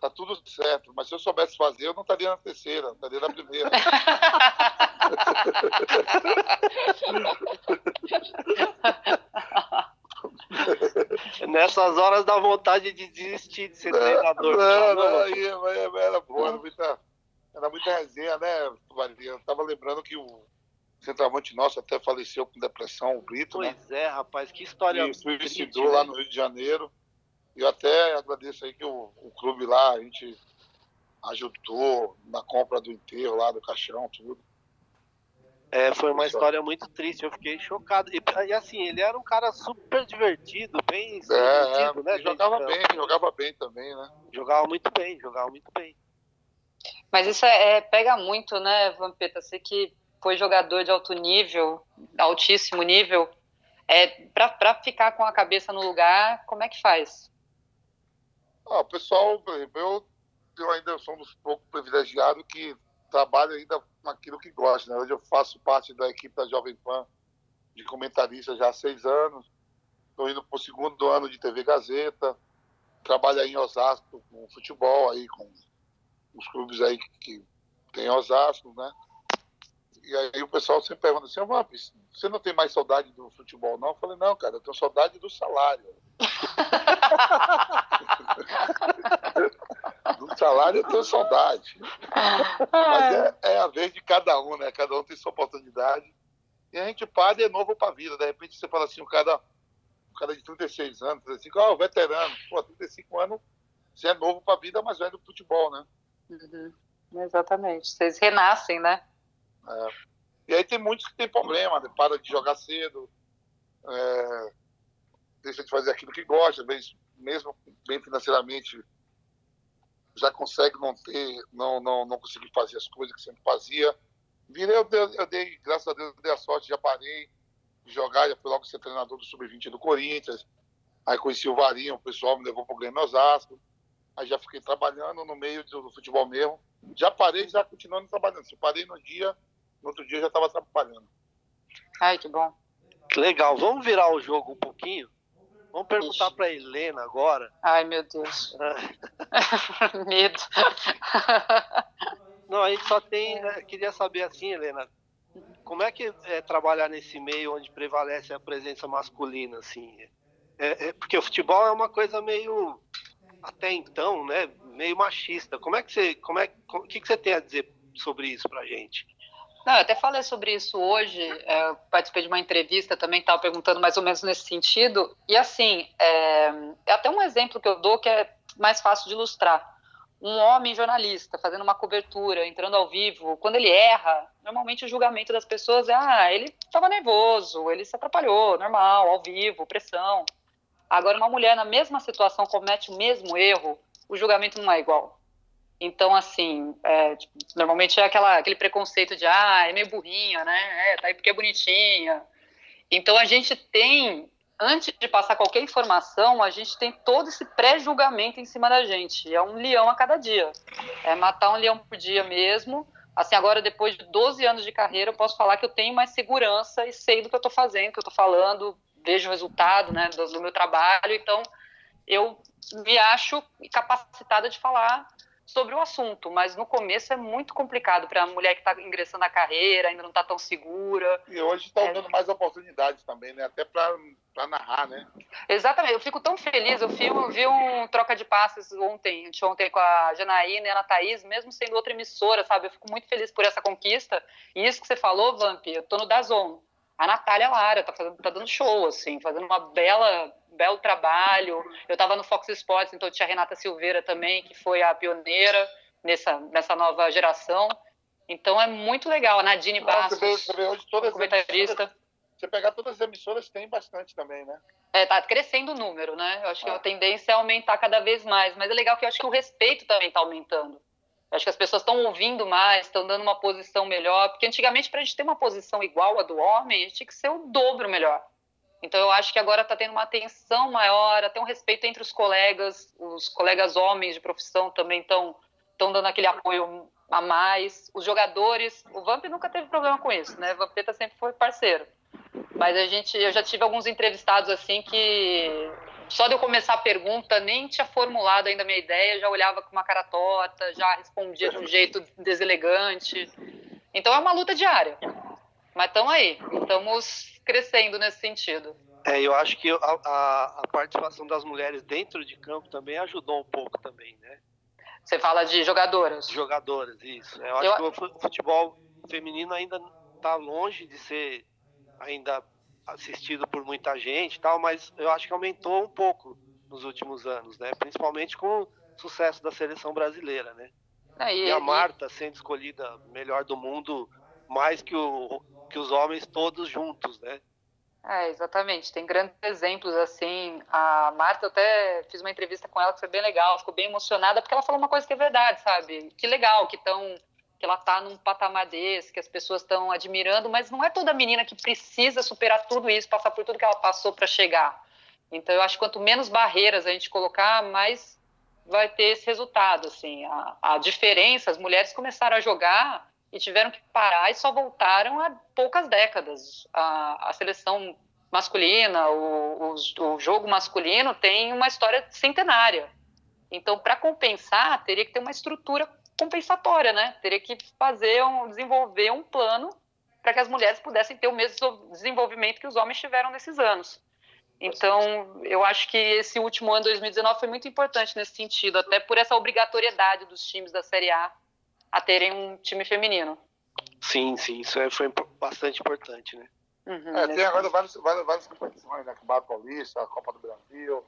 tá tudo certo, mas se eu soubesse fazer, eu não estaria na terceira, estaria na primeira.
Nessas horas dá vontade de desistir de ser treinador.
Não, não, aí, era bom, era muita, era muita resenha, né, Valia? Eu tava lembrando que o centroavante nosso até faleceu com depressão, o Brito, né?
Pois é, rapaz, que história
E suicidou lá
né?
no Rio de Janeiro. E eu até agradeço aí que o, o clube lá, a gente ajudou na compra do enterro lá, do caixão, tudo.
É, foi uma história muito triste, eu fiquei chocado. E, e assim, ele era um cara super divertido, bem
É,
divertido,
é,
né?
jogava
gente?
bem, jogava bem também, né?
Jogava muito bem, jogava muito bem.
Mas isso é, é- pega muito, né, Vampeta? Você que foi jogador de alto nível, altíssimo nível, é, pra, pra ficar com a cabeça no lugar, como é que faz?
Ah, o pessoal, por exemplo, eu, eu ainda sou um dos poucos privilegiados que trabalho ainda naquilo que gosta. Né? Hoje eu faço parte da equipe da Jovem Pan de comentarista já há seis anos. Estou indo para o segundo ano de TV Gazeta. Trabalho aí em Osasco com futebol, aí com os clubes aí que, que tem em Osasco, né? E aí o pessoal sempre pergunta assim, "Ô, Vamp, você não tem mais saudade do futebol, não? Eu falei, não, cara, eu tenho saudade do salário. do salário eu tenho saudade. Mas é, é a vez de cada um, né? Cada um tem sua oportunidade. E a gente para e é novo para a vida. De repente você fala assim, o cara, o cara de 36 anos, 35, ah, o veterano. Pô, 35 anos, você é novo para a vida, mas velho do futebol, né?
Uhum. Exatamente. Vocês renascem, né?
É. E aí tem muitos que tem problema, né? para de jogar cedo, é, deixa de fazer aquilo que gosta, às vezes, mesmo bem financeiramente, já consegue não ter, não, não, não conseguir fazer as coisas que sempre fazia. Virei, eu, dei- eu dei, graças a Deus, eu dei a sorte, já parei de jogar, já fui logo ser treinador do Sub-20 do Corinthians. Aí conheci o Varinho, o pessoal me levou para o Grêmio Osasco. Aí já fiquei trabalhando no meio do, do futebol mesmo. Já parei, já continuando trabalhando. Se eu parei no dia, no outro dia eu já estava trabalhando.
Ai, que bom.
Legal, vamos virar o jogo um pouquinho? Vamos perguntar pra Helena agora.
Ai, meu Deus. Medo.
Não, a gente só tem. né, Queria saber assim, Helena. como é que é trabalhar nesse meio onde prevalece a presença masculina, assim? É, é, porque o futebol é uma coisa meio até então, né, meio machista. Como é que você, como é, o que, que você tem a dizer sobre isso pra gente?
Não, eu até falei sobre isso hoje, é, participei de uma entrevista também, estava perguntando mais ou menos nesse sentido, e assim, é, é, até um exemplo que eu dou que é mais fácil de ilustrar. Um homem jornalista fazendo uma cobertura, entrando ao vivo, quando ele erra, normalmente o julgamento das pessoas é, ah, ele estava nervoso, ele se atrapalhou, normal, ao vivo, pressão. Agora, uma mulher na mesma situação comete o mesmo erro, o julgamento não é igual. Então, assim, é, tipo, normalmente é aquela, aquele preconceito de, ah, é meio burrinha, né? É, tá aí porque é bonitinha. Então, a gente tem, antes de passar qualquer informação, a gente tem todo esse pré-julgamento em cima da gente. É um leão a cada dia. É matar um leão por dia mesmo. Assim, agora, depois de 12 anos de carreira, eu posso falar que eu tenho mais segurança e sei do que eu estou fazendo, que eu estou falando, vejo o resultado né, do, do meu trabalho. Então, eu me acho capacitada de falar sobre o assunto, mas no começo é muito complicado para a mulher que está ingressando na carreira, ainda não está tão segura.
E hoje está é... dando mais oportunidades também, né? Até para narrar, né?
Exatamente, eu fico tão feliz. Eu vi, eu vi um troca de passes ontem, ontem com a Janaína e a Thaís, mesmo sendo outra emissora, sabe? Eu fico muito feliz por essa conquista. E isso que você falou, Vamp, eu tô no Dazon. A Natália Lara tá, fazendo, tá dando show, assim, fazendo uma bela belo trabalho. Eu estava no Fox Sports, então tinha a Renata Silveira também, que foi a pioneira nessa, nessa nova geração. Então é muito legal. A Nadine Bastos, você vê, você vê hoje todas
comentarista. Você pegar todas as emissoras, tem bastante também, né?
É, tá crescendo o número, né? Eu acho que a ah. tendência é aumentar cada vez mais. Mas é legal que eu acho que o respeito também está aumentando. Eu acho que as pessoas estão ouvindo mais, estão dando uma posição melhor. Porque antigamente, para a gente ter uma posição igual à do homem, a gente tinha que ser o dobro melhor. Então eu acho que agora está tendo uma atenção maior, até um respeito entre os colegas, os colegas homens de profissão também estão estão dando aquele apoio a mais. Os jogadores, o Vamp nunca teve problema com isso, né? O Vampeta sempre foi parceiro. Mas a gente, eu já tive alguns entrevistados assim que só de eu começar a pergunta nem tinha formulado ainda a minha ideia, já olhava com uma cara torta, já respondia de um jeito deselegante. Então é uma luta diária. Mas estamos aí, estamos crescendo nesse sentido.
É, eu acho que a, a, a, participação das mulheres dentro de campo também ajudou um pouco também, né?
Você fala de jogadoras?
Jogadoras, isso. Eu acho eu... que o futebol feminino ainda está longe de ser ainda assistido por muita gente, tal, mas eu acho que aumentou um pouco nos últimos anos, né? Principalmente com o sucesso da seleção brasileira, né? É, e, a Marta e... sendo escolhida melhor do mundo mais que o que os homens todos juntos, né?
É, exatamente. Tem grandes exemplos assim. A Marta, eu até fiz uma entrevista com ela que foi bem legal, ficou bem emocionada porque ela falou uma coisa que é verdade, sabe? Que legal que estão que ela tá num patamar desse, que as pessoas estão admirando, mas não é toda menina que precisa superar tudo isso, passar por tudo que ela passou para chegar. Então eu acho que quanto menos barreiras a gente colocar, mais vai ter esse resultado, assim. A, a diferença, as mulheres começaram a jogar e tiveram que parar e só voltaram há poucas décadas. A, a seleção masculina, o, o, o, jogo masculino tem uma história centenária. Então, para compensar, teria que ter uma estrutura compensatória, né? Teria que fazer um, desenvolver um plano para que as mulheres pudessem ter o mesmo desenvolvimento que os homens tiveram nesses anos. Então, eu acho que esse último ano, 2019, foi muito importante nesse sentido, até por essa obrigatoriedade dos times da Série A a terem um time feminino.
Sim, sim, isso é, foi bastante importante, né?
Uhum, é, tem agora várias, várias, várias competições, né? Campeonato Paulista, a Copa do Brasil,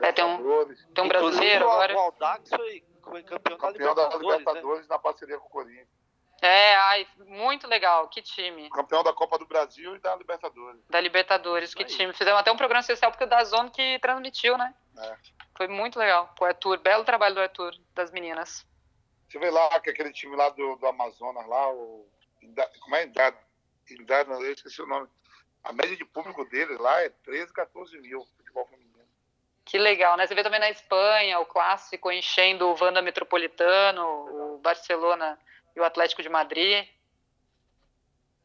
é, tem um, tem um brasileiro
o,
agora.
O Aldax foi, foi campeão,
campeão da Libertadores, da Libertadores né? na parceria com o Corinthians.
É, ai, muito legal, que time.
Campeão da Copa do Brasil e da Libertadores.
Da Libertadores, que time. Fizemos até um programa especial porque o da Zona que transmitiu, né? É. Foi muito legal. O Arthur, belo trabalho do Arthur, das meninas.
Você vê lá que aquele time lá do, do Amazonas, lá, o. Como é? Indado, Indado, eu esqueci o nome. A média de público dele lá é 13, 14 mil futebol feminino.
Que legal, né? Você vê também na Espanha o clássico enchendo o Wanda Metropolitano, o Barcelona e o Atlético de Madrid.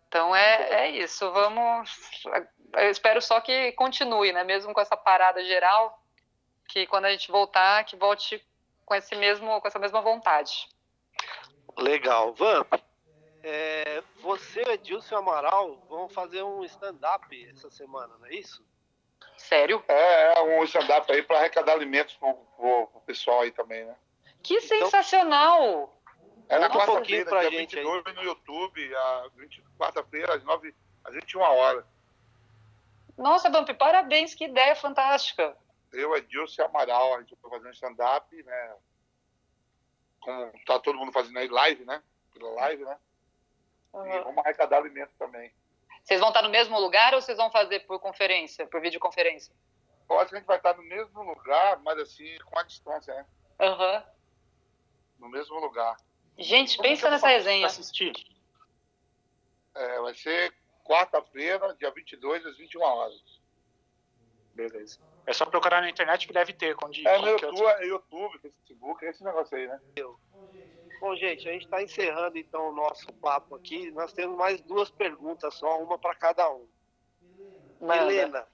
Então é, é isso. Vamos. Eu espero só que continue, né? Mesmo com essa parada geral, que quando a gente voltar, que volte com esse mesmo, com essa mesma vontade.
Legal. Vamp, É, você, Edilson Amaral, vão fazer um stand-up essa semana, não é isso?
Sério?
É, é um stand-up aí para arrecadar alimentos pro, pro, pro pessoal aí também, né?
Que sensacional!
É na
um
quarta-feira,
pra
dia
gente
22 no YouTube, a 20 quarta-feira, às 9 às 21 horas.
Nossa, Bump, parabéns, que ideia fantástica.
Eu, Edilson e Amaral, a gente vai fazer um stand-up, né? Como tá todo mundo fazendo aí live, né? Pela live, né? E
Uhum.
vamos arrecadar alimentos também.
Vocês vão estar no mesmo lugar ou vocês vão fazer por conferência, por videoconferência?
Eu acho que a gente vai estar no mesmo lugar, mas assim, com a distância, né?
Aham.
No mesmo lugar.
Gente, pensa nessa resenha.
assistir.
É, vai ser quarta-feira, dia 22, às 21 horas.
Beleza. É só procurar na internet que deve ter. Onde,
É no
que
YouTube, é YouTube, Facebook, é esse negócio aí, né?
Bom, gente, a gente está encerrando então o nosso papo aqui. Nós temos mais duas perguntas só, uma para cada um.
Manda.
Helena,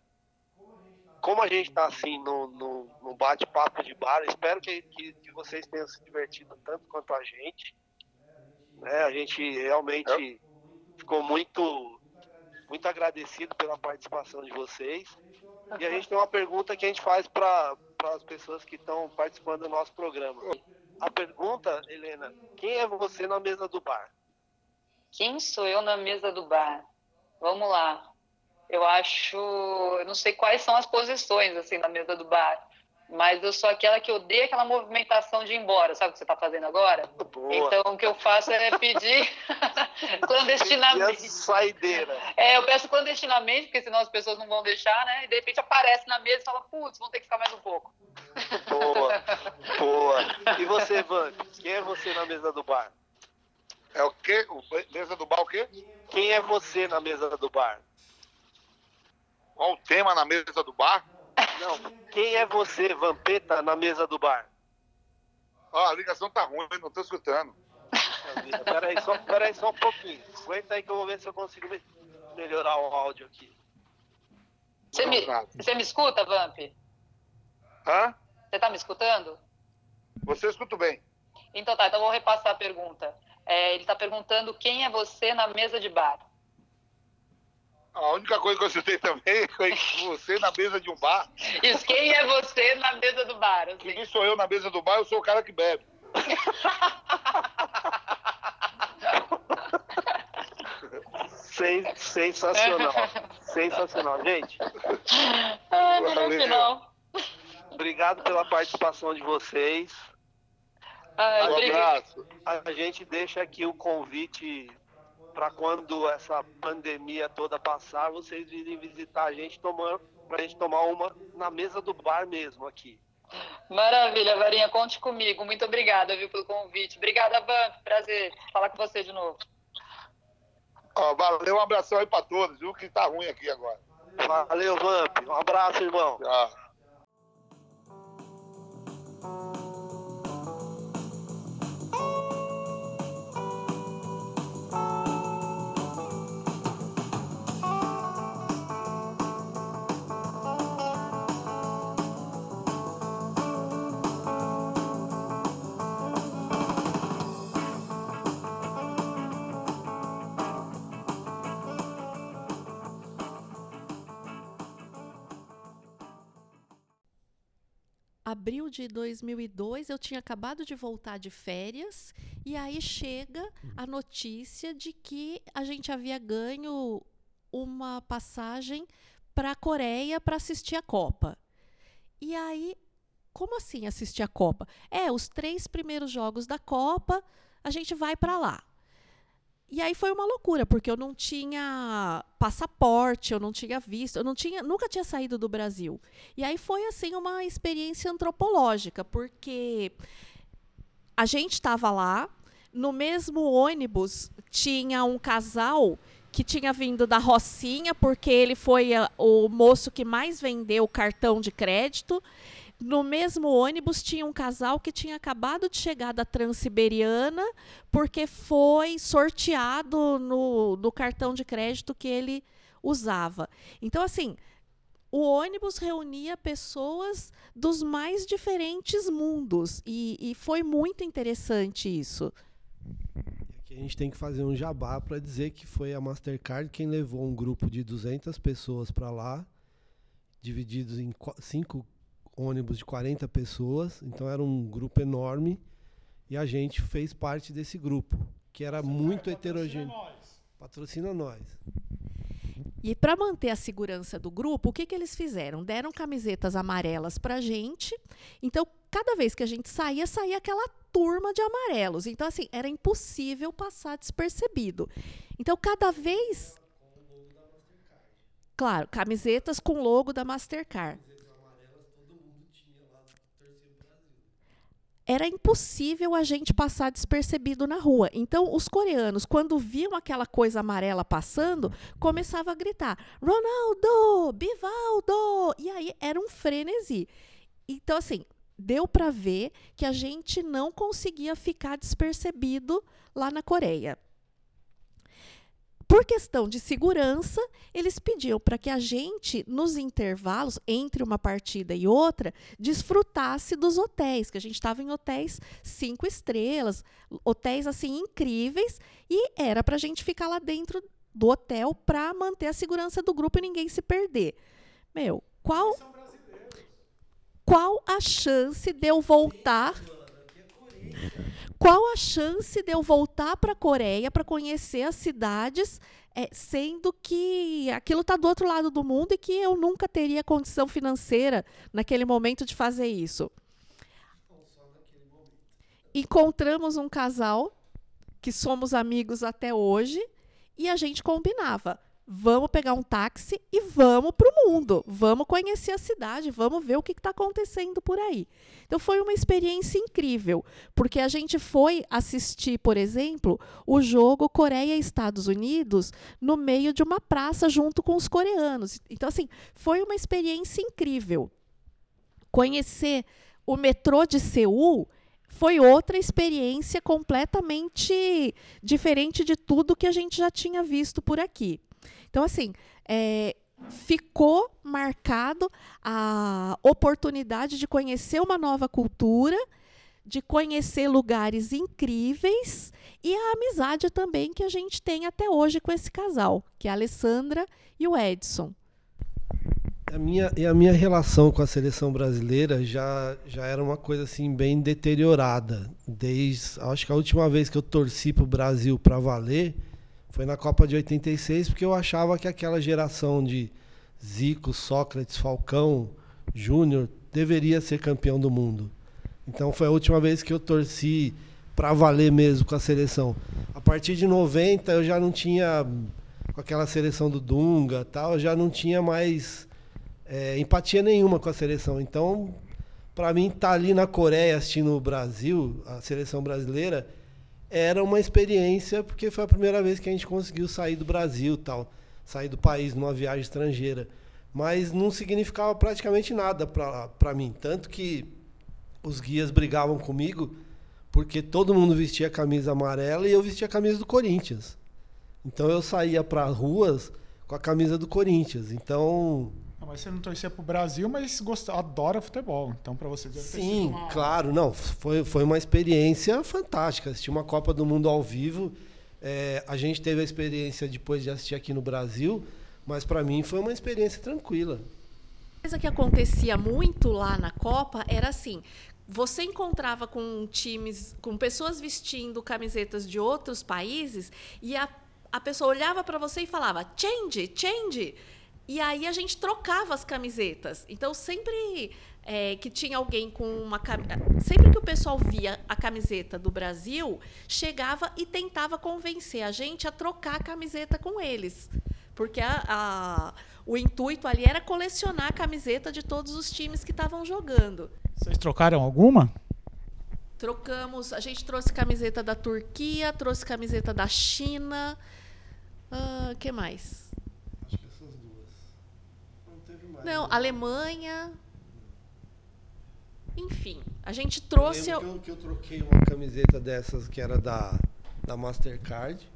como a gente está assim no, no, no bate-papo de bar, espero que, que, que vocês tenham se divertido tanto quanto a gente. Né? A gente realmente ficou muito, muito agradecido pela participação de vocês. E a gente tem uma pergunta que a gente faz para as pessoas que estão participando do nosso programa. A pergunta, Helena, quem é você na mesa do bar?
Quem sou eu na mesa do bar? Vamos lá. Eu acho, eu não sei quais são as posições assim na mesa do bar, mas eu sou aquela que odeia aquela movimentação de ir embora, sabe o que você está fazendo agora?
Boa.
Então o que eu faço é pedir clandestinamente.
Saideira.
É, eu peço clandestinamente, porque senão as pessoas não vão deixar, né? E de repente aparece na mesa e fala, putz, vão ter que ficar mais um pouco.
Boa, boa. E você, Van? Quem é você na mesa do bar?
É o quê? O mesa do bar o quê?
Quem é você na mesa do bar?
Qual o tema na mesa do bar?
Não, quem é você, Vampeta, na mesa do bar?
Ó, a ligação tá ruim, não tô escutando.
Peraí só, peraí só um pouquinho. Aguenta aí que eu vou ver se eu consigo me- melhorar o áudio aqui.
Você me, você me escuta, Vamp?
Hã?
Você tá me escutando?
Você escuta bem.
Então tá, então eu vou repassar a pergunta. É, ele tá perguntando quem é você na mesa de bar.
A única coisa que eu escutei também foi você na mesa de um bar.
Isso, quem é você na mesa do bar? assim?
Quem sou eu na mesa do bar, eu sou o cara que bebe.
Sen- sensacional. sensacional. Gente, Valeu.
não.
obrigado pela participação de vocês.
Ai,
Um abraço.
A gente deixa aqui o convite para quando essa pandemia toda passar, vocês virem visitar a gente tomar pra gente tomar uma na mesa do bar mesmo aqui.
Maravilha, Varinha, conte comigo. Muito obrigada, viu, pelo convite. Obrigada, Vamp. Prazer falar com você de novo.
Ó, valeu, um abração aí pra todos, viu? Que tá ruim aqui agora.
Valeu, Vamp. Um abraço, irmão.
Tchau.
Abril de 2002, eu tinha acabado de voltar de férias e aí chega a notícia de que a gente havia ganho uma passagem para a Coreia para assistir a Copa. E aí, como assim assistir a Copa? É, os três primeiros jogos da Copa, a gente vai para lá. E aí foi uma loucura, porque eu não tinha passaporte, eu não tinha visto, eu não tinha, nunca tinha saído do Brasil. E aí foi assim uma experiência antropológica, porque a gente estava lá, no mesmo ônibus tinha um casal que tinha vindo da Rocinha, porque ele foi ah, o moço que mais vendeu cartão de crédito. No mesmo ônibus tinha um casal que tinha acabado de chegar da Transiberiana, porque foi sorteado no, no cartão de crédito que ele usava. Então, assim, o ônibus reunia pessoas dos mais diferentes mundos. E, e foi muito interessante isso.
Aqui a gente tem que fazer um jabá para dizer que foi a Mastercard quem levou um grupo de 200 pessoas para lá, divididos em cinco ônibus de 40 pessoas. Então era um grupo enorme e a gente fez parte desse grupo, que era muito heterogêneo. Patrocina nós.
E para manter a segurança do grupo, o que, que eles fizeram? Deram camisetas amarelas para gente. Então, cada vez que a gente saía, saía aquela turma de amarelos. Então, assim, era impossível passar despercebido. Então, cada vez. Claro, camisetas com logo da Mastercard. Era impossível a gente passar despercebido na rua. Então, os coreanos, quando viam aquela coisa amarela passando, começavam a gritar: Ronaldo, Bivaldo! E aí era um frenesi. Então, assim, deu para ver que a gente não conseguia ficar despercebido lá na Coreia. Por questão de segurança, eles pediam para que a gente, nos intervalos, entre uma partida e outra, desfrutasse dos hotéis, que a gente estava em hotéis cinco estrelas, hotéis assim incríveis, e era para a gente ficar lá dentro do hotel para manter a segurança do grupo e ninguém se perder. Meu, qual qual a chance de eu voltar? Qual a chance de eu voltar para a Coreia para conhecer as cidades, é, sendo que aquilo está do outro lado do mundo e que eu nunca teria condição financeira naquele momento de fazer isso? Encontramos um casal que somos amigos até hoje e a gente combinava. Vamos pegar um táxi e vamos para o mundo. Vamos conhecer a cidade, vamos ver o que está acontecendo por aí. Então foi uma experiência incrível, porque a gente foi assistir, por exemplo, o jogo Coreia Estados Unidos no meio de uma praça junto com os coreanos. Então, assim, foi uma experiência incrível. Conhecer o metrô de Seul foi outra experiência completamente diferente de tudo que a gente já tinha visto por aqui. Então, assim, é, ficou marcado a oportunidade de conhecer uma nova cultura, de conhecer lugares incríveis e a amizade também que a gente tem até hoje com esse casal, que é a Alessandra e o Edson.
A minha, e a minha relação com a seleção brasileira já, já era uma coisa assim bem deteriorada. Desde, acho que a última vez que eu torci para o Brasil para valer foi na Copa de 86, porque eu achava que aquela geração de Zico, Sócrates, Falcão, Júnior deveria ser campeão do mundo. Então foi a última vez que eu torci para valer mesmo com a seleção. A partir de 90 eu já não tinha com aquela seleção do Dunga, tal, eu já não tinha mais é, empatia nenhuma com a seleção. Então, para mim estar tá ali na Coreia assistindo o Brasil, a seleção brasileira, era uma experiência porque foi a primeira vez que a gente conseguiu sair do Brasil, tal, sair do país numa viagem estrangeira. Mas não significava praticamente nada para mim, tanto que os guias brigavam comigo porque todo mundo vestia camisa amarela e eu vestia a camisa do Corinthians. Então eu saía para ruas com a camisa do Corinthians. Então
mas você não torcia pro Brasil, mas gosta, adora futebol. Então, para você deve
Sim,
uma...
claro. Não, foi, foi uma experiência fantástica. Assistir uma Copa do Mundo ao vivo. É, a gente teve a experiência depois de assistir aqui no Brasil, mas para mim foi uma experiência tranquila.
Uma coisa que acontecia muito lá na Copa era assim: você encontrava com times, com pessoas vestindo camisetas de outros países e a, a pessoa olhava para você e falava change, change. E aí a gente trocava as camisetas. Então, sempre é, que tinha alguém com uma sempre que o pessoal via a camiseta do Brasil, chegava e tentava convencer a gente a trocar a camiseta com eles. Porque a, a, o intuito ali era colecionar a camiseta de todos os times que estavam jogando.
Vocês trocaram alguma?
Trocamos. A gente trouxe camiseta da Turquia, trouxe camiseta da China. O uh, que mais? Não, Alemanha. Enfim, a gente trouxe.
Eu, que eu, que eu troquei uma camiseta dessas que era da, da Mastercard,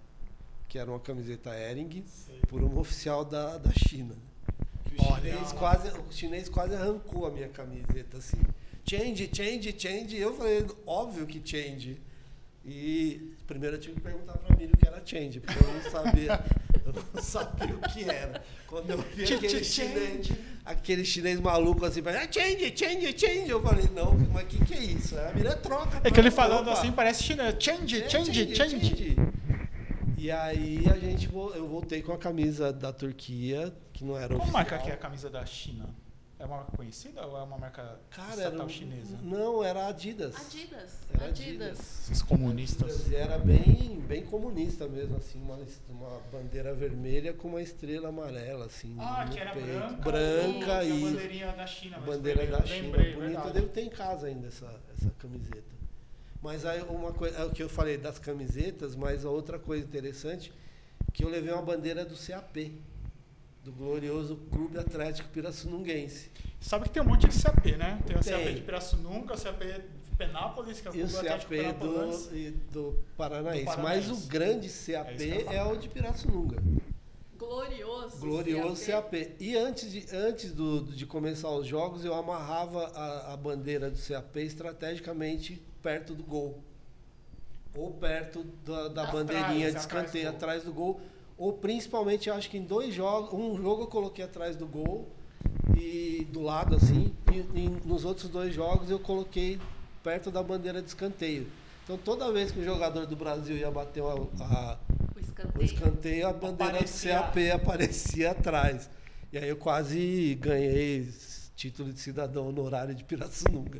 que era uma camiseta Ering, por uma oficial da, da China. O chinês, quase, o chinês quase arrancou a minha camiseta assim. Change, change, change. Eu falei, óbvio que change. E primeiro eu tive que perguntar pra mim o que era change, porque eu não sabia, eu não sabia o que era. Quando eu vi aquele
ch-
chinês, aquele chinês maluco assim, ah, change, change, change. Eu falei, não, mas o que, que é isso? A mira troca.
É que ele falando
opa.
assim parece chinês. Change,
É,
change, change.
E aí a gente eu voltei com a camisa da Turquia, que não era
Qual
oficial.
marca que é a camisa da China? É uma marca conhecida ou é uma marca
Cara,
estatal
era um-
chinesa?
Não, era Adidas.
Adidas.
Era
Adidas.
Esses comunistas.
E era bem, bem comunista mesmo, assim, uma, uma bandeira vermelha com uma estrela amarela, assim.
Ah,
no
que era
peito.
branca.
branca
e a
e
bandeirinha da China.
a
mas
bandeira da China,
lembrei,
bonita.
verdade.
Devo ter em casa ainda essa, essa camiseta. Mas aí uma coisa, é o que eu falei das camisetas, mas a outra coisa interessante, que eu levei uma bandeira do CAP, do glorioso Clube Atlético Pirassununguense.
Sabe que tem um monte de CAP, né? Tem o CAP de Pirassununga, o CAP de Penápolis, que é o
E o
Clube
CAP
Atlético Penápolis.
do, e do Paranaense.
Do
Mas
Paranaense.
o grande CAP
É
é, o de Pirassununga.
Glorioso.
Glorioso CAP. E antes, de, antes do, de começar os jogos, eu amarrava a, a bandeira do CAP estrategicamente perto do gol. Ou perto da, da bandeirinha de
atrás do
escanteio,
gol.
atrás do gol. Ou principalmente, acho que em dois jogos, um jogo eu coloquei atrás do gol e do lado assim, e, e nos outros dois jogos eu coloquei perto da bandeira de escanteio. Então toda vez que o jogador do Brasil ia bater uma- a,
O escanteio.
o escanteio, a bandeira
Aparecia.
do CAP aparecia atrás. E aí eu quase ganhei título de cidadão honorário de Pirassununga.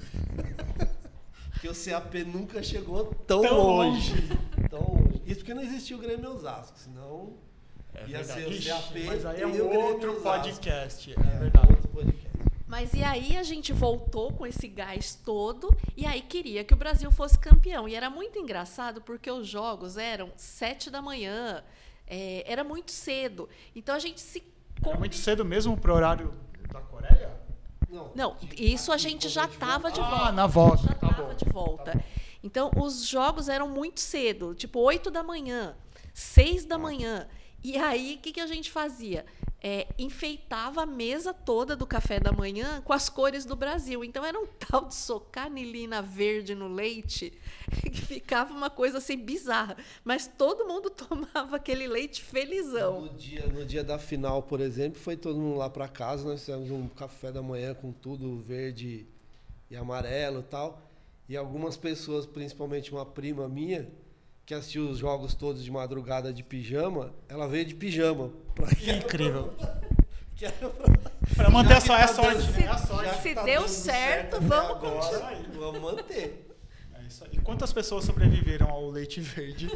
Porque o CAP nunca chegou tão,
Tão
longe. Tão longe. Isso porque não existia o Grêmio Osasco, senão
É
ia ser o CAP
mas aí é
e o
um outro podcast. É
É,
verdade.
outro podcast.
Mas e aí a gente voltou com esse gás todo e aí queria que o Brasil fosse campeão. E era muito engraçado porque os jogos eram sete da manhã, é, era muito cedo. Então a gente se
É muito cedo mesmo pro horário da Coreia?
Não, isso a gente já estava de
Ah,
volta.
na volta,
Já
tá
estava
bom,
de volta. Então, os jogos eram muito cedo, tipo 8 da manhã, 6 da manhã. E aí, o que, que a gente fazia? É, enfeitava a mesa toda do café da manhã com as cores do Brasil. Então, era um tal de socar anilina verde no leite que ficava uma coisa assim bizarra. Mas todo mundo tomava aquele leite felizão.
No dia, no dia da final, por exemplo, foi todo mundo lá para casa. Nós fizemos um café da manhã com tudo verde e amarelo e tal. E algumas pessoas, principalmente uma prima minha, que assistiu os jogos todos de madrugada de pijama, ela veio de pijama. Pra
Incrível.
Que era pra-
Pra manter
que
sorte, é
tá
sorte,
dando-
né? É a sorte.
Se
tá
deu certo,
até
vamos
agora,
continuar.
Vamos manter.
É isso aí. E quantas pessoas sobreviveram ao leite verde?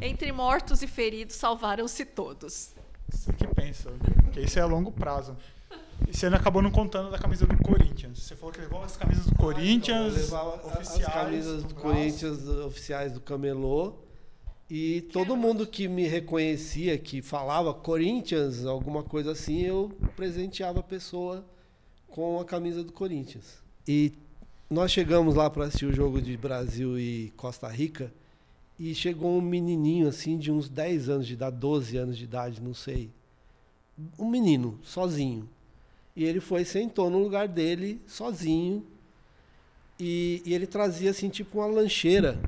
Entre mortos e feridos, salvaram-se todos.
Você que pensa, porque isso é a longo prazo. E você não acabou não contando da camisa do Corinthians. Você falou que levou as camisas do Corinthians,
Eu levava
oficiais.
as camisas do. Corinthians oficiais do Camelô. E todo mundo que me reconhecia, que falava Corinthians, alguma coisa assim, eu presenteava a pessoa com a camisa do Corinthians. E nós chegamos lá para assistir o jogo de Brasil e Costa Rica e chegou um menininho assim de uns 10 anos de idade, 12 anos de idade, não sei. Um menino, sozinho. E ele foi sentou no lugar dele, sozinho, e, e ele trazia assim tipo uma lancheira.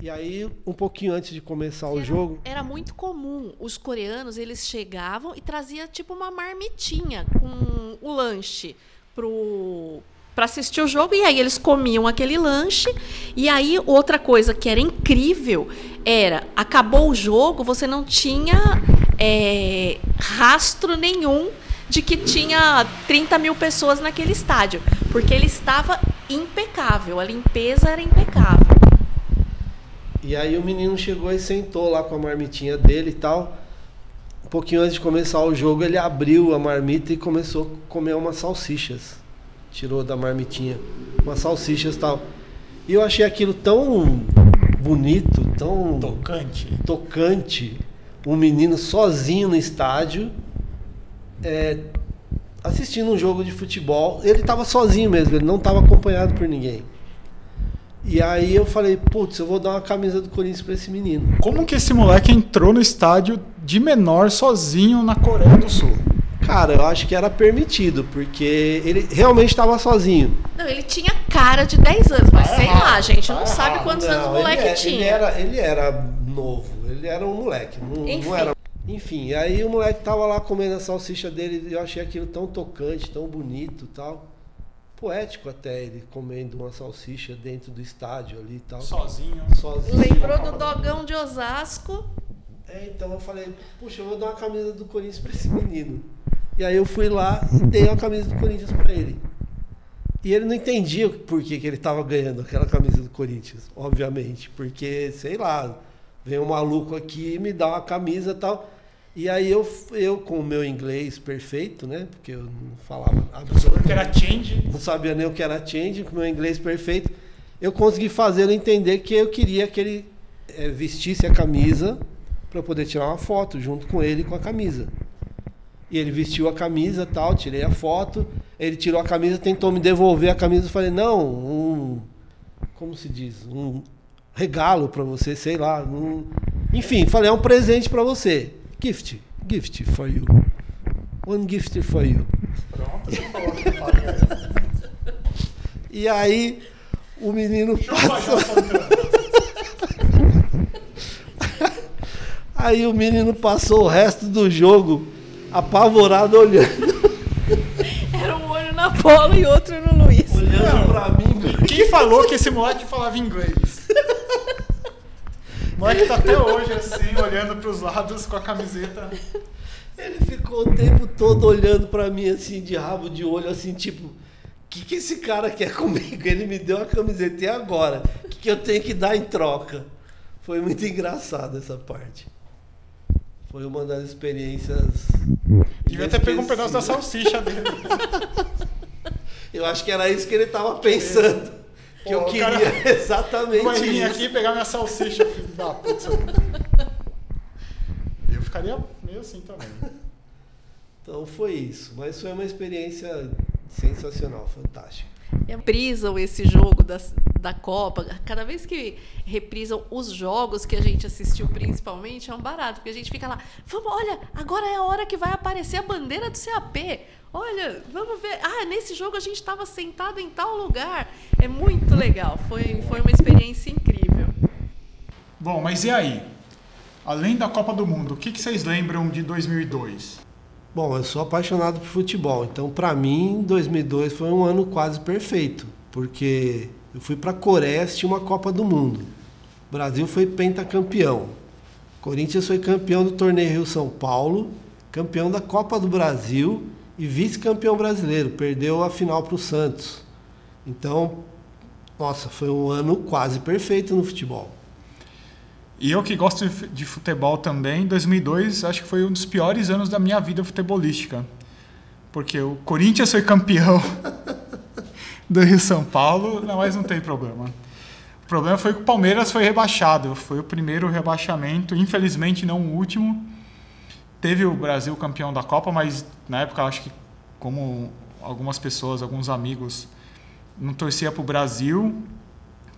E aí, um pouquinho antes de começar o jogo,
Era muito comum. Os coreanos, eles chegavam e trazia tipo uma marmitinha com o lanche pro para assistir o jogo e aí eles comiam aquele lanche e aí outra coisa que era incrível era acabou o jogo você não tinha é, rastro nenhum de que tinha 30 mil pessoas naquele estádio porque ele estava impecável a limpeza era impecável
E aí o menino chegou e sentou lá com a marmitinha dele e tal. Um pouquinho antes de começar o jogo, ele abriu a marmita e começou a comer umas salsichas. Tirou da marmitinha umas salsichas e tal. E eu achei aquilo tão bonito, tão
Tocante.
tocante. Um menino sozinho no estádio, é, assistindo um jogo de futebol. Ele estava sozinho mesmo, ele não estava acompanhado por ninguém. E aí eu falei, putz, eu vou dar uma camisa do Corinthians para esse menino.
Como que esse moleque entrou no estádio de menor sozinho na Coreia do Sul?
Cara, eu acho que era permitido, porque ele realmente estava sozinho.
Não, ele tinha cara de 10 anos, mas sei lá, a gente não
Tá
sabe quantos
Não,
anos o
ele
moleque
é-
tinha.
Ele era, ele era novo, ele era um moleque. Não, não
Enfim.
era... Enfim, aí o moleque tava lá comendo a salsicha dele e eu achei aquilo tão tocante, tão bonito e tal. Poético até ele comendo uma salsicha dentro do estádio ali e tal.
Sozinho.
Sozinho.
Lembrou do dogão de Osasco.
É, então eu falei, puxa, eu vou dar uma camisa do Corinthians pra esse menino. E aí eu fui lá e dei uma camisa do Corinthians pra ele. E ele não entendia por que, que ele tava ganhando aquela camisa do Corinthians, obviamente. Porque, sei lá, vem um maluco aqui e me dá uma camisa e tal. E aí eu, eu com o meu inglês perfeito, né? Porque eu não falava absolutamente.
que era change.
Não sabia nem o que era change, com o meu inglês perfeito. Eu consegui fazer ele entender que eu queria que ele eh, vestisse a camisa para eu poder tirar uma foto junto com ele com a camisa. E ele vestiu a camisa tal, tirei a foto. Ele tirou a camisa, tentou me devolver a camisa. Eu falei, não, um. Como se diz? Um regalo para você, sei lá. um- enfim, falei, é um presente para você. Gift. Gift for you. One gift for you.
Pronto, você falou que faria.
E aí o menino passou. Aí o menino passou o resto do jogo apavorado olhando,
Era um olho na bola e outro no Luiz.
olhando pra mim.
Quem falou que esse moleque falava inglês? O moleque tá até hoje assim, olhando pros lados com a camiseta.
Ele ficou o tempo todo olhando pra mim assim, de rabo de olho, assim, tipo, o que, que esse cara quer comigo? Ele me deu a camiseta e agora? O que, que eu tenho que dar em troca? Foi muito engraçado essa parte. Foi uma das experiências.
Devia ter pego um pedaço da salsicha dele.
Eu acho que era isso que ele tava pensando. Que eu
Pô, o
queria
cara
exatamente
Vai vir aqui pegar minha salsicha, filho da puta. Eu ficaria meio assim também.
Então foi isso. Mas foi uma experiência sensacional, fantástica.
Reprisam esse jogo da, da Copa. Cada vez que reprisam os jogos que a gente assistiu, principalmente, é um barato. Porque a gente fica lá, vamos, olha, agora é a hora que vai aparecer a bandeira do CAP. Olha, vamos ver. Ah, nesse jogo a gente estava sentado em tal lugar. É muito legal. Foi, foi uma experiência incrível.
Bom, mas e aí? Além da Copa do Mundo, o que, que vocês lembram de 2002?
Bom, eu sou apaixonado por futebol, então para mim 2002 foi um ano quase perfeito, porque eu fui para a Coreia assistir uma Copa do Mundo. O Brasil foi pentacampeão. Corinthians foi campeão do torneio Rio São Paulo, campeão da Copa do Brasil e vice-campeão brasileiro. Perdeu a final para o Santos. Então, nossa, foi um ano quase perfeito no futebol.
E eu que gosto de fu- de futebol também, 2002 acho que foi um dos piores anos da minha vida futebolística. Porque o Corinthians foi campeão do Rio São Paulo, mas não tem problema. O problema foi que o Palmeiras foi rebaixado. Foi o primeiro rebaixamento, infelizmente não o último. Teve o Brasil campeão da Copa, mas na época acho que como algumas pessoas, alguns amigos não torcia para o Brasil,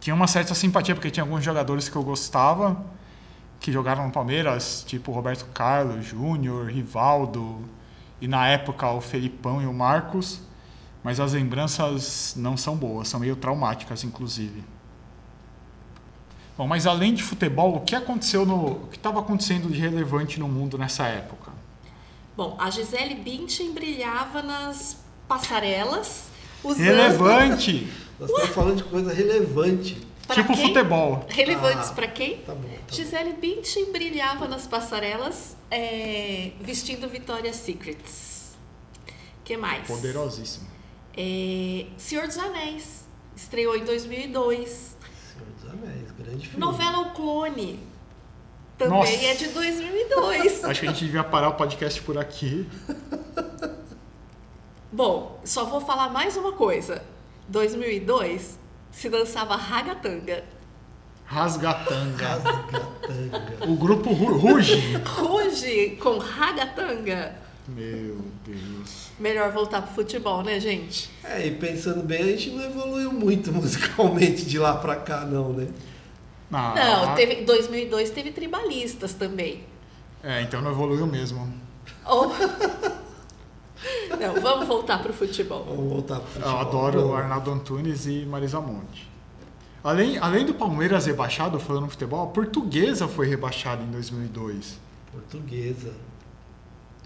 tinha uma certa simpatia porque tinha alguns jogadores que eu gostava que jogaram no Palmeiras, tipo Roberto Carlos, Júnior, Rivaldo e na época o Felipão e o Marcos, mas as lembranças não são boas, são meio traumáticas inclusive. Bom, mas além de futebol, o que aconteceu no, o que estava acontecendo de relevante no mundo nessa época?
Bom, a Gisele Bündchen brilhava nas passarelas. Usando...
Relevante,
Nós estamos falando de coisa relevante.
Pra
tipo
quem?
futebol.
Relevantes
Ah,
pra quem?
Tá bom, tá.
Gisele Bündchen brilhava nas passarelas é, vestindo Victoria's Secrets. que mais?
Poderosíssimo.
É, Senhor dos Anéis. Estreou em 2002.
Senhor dos Anéis, grande filme.
Novela O Clone. Também
Nossa.
é de 2002.
Acho que a gente devia parar o podcast por aqui.
Bom, só vou falar mais uma coisa. 2002 se dançava ragatanga.
Rasgatanga.
Rasgatanga.
O grupo Ru- Ruge.
Ruge com ragatanga.
Meu Deus.
Melhor voltar pro futebol, né, gente?
É, e pensando bem, a gente não evoluiu muito musicalmente de lá pra cá, não, né?
Ah,
Não, teve 2002 teve tribalistas também.
É, então não evoluiu mesmo.
Oh, Não, vamos voltar pro futebol.
Vamos voltar pro futebol.
Eu adoro o Arnaldo Antunes e Marisa Monte. Além, além do Palmeiras rebaixado, falando no futebol, a Portuguesa foi rebaixada em 2002.
Portuguesa.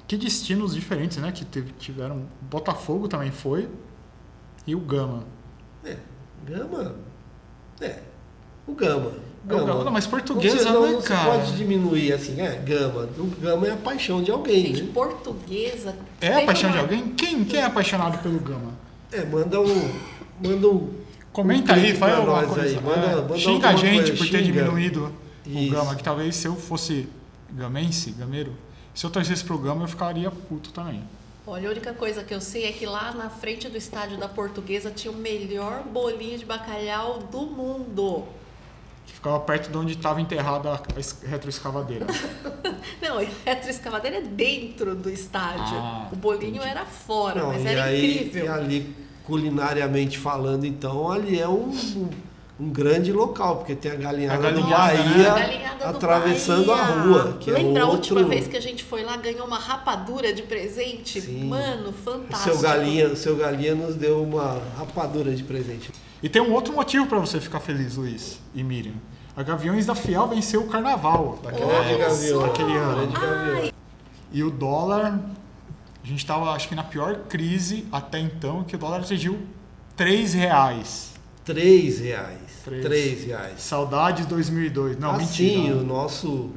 Que destinos diferentes, né? Que teve- tiveram. O Botafogo também foi. E o Gama.
É, Gama. É. O Gama.
É o Gama, mas portuguesa,
não,
né,
não
cara?
Você pode diminuir assim, é, Gama. O Gama é a paixão de alguém,
Gente,
né?
portuguesa.
É a paixão de
uma-
alguém? Quem, quem é apaixonado pelo Gama?
É, manda um. Manda um.
Comenta
um
aí, faz alguma coisa.
aí. Manda,
É,
manda
xinga a gente
coisa,
por ter
xinga.
diminuído o
Isso.
Gama, que talvez se eu fosse gamense, gameiro, se eu torcesse pro Gama eu ficaria puto também.
Olha, a única coisa que eu sei é que lá na frente do estádio da Portuguesa tinha o melhor bolinho de bacalhau do mundo.
Que ficava perto de onde estava enterrada a es- retroescavadeira.
Não, a retroescavadeira é dentro do estádio.
Ah,
o bolinho era fora,
Não,
mas era
aí,
incrível.
E ali, culinariamente falando, então, ali é um, um, grande local, porque tem a galinhada,
A
do
né?
Bahia
A galinhada do
atravessando
Bahia.
a rua. Que
Lembra
é
a
outro...
última vez que a gente foi lá, ganhou uma rapadura de presente?
Sim.
Mano,
o
fantástico.
seu galinha, o seu galinha nos deu uma rapadura de presente.
E tem um outro motivo para você ficar feliz, Luiz e Miriam. A Gaviões da Fiel venceu o carnaval daquela época, daquele ano.
Gavião.
E o dólar, a gente estava acho que na pior crise até então, que o dólar atingiu 3 reais.
Três reais.
Três.
Três reais.
Saudades 2002. Não,
assim,
mentira.
o nosso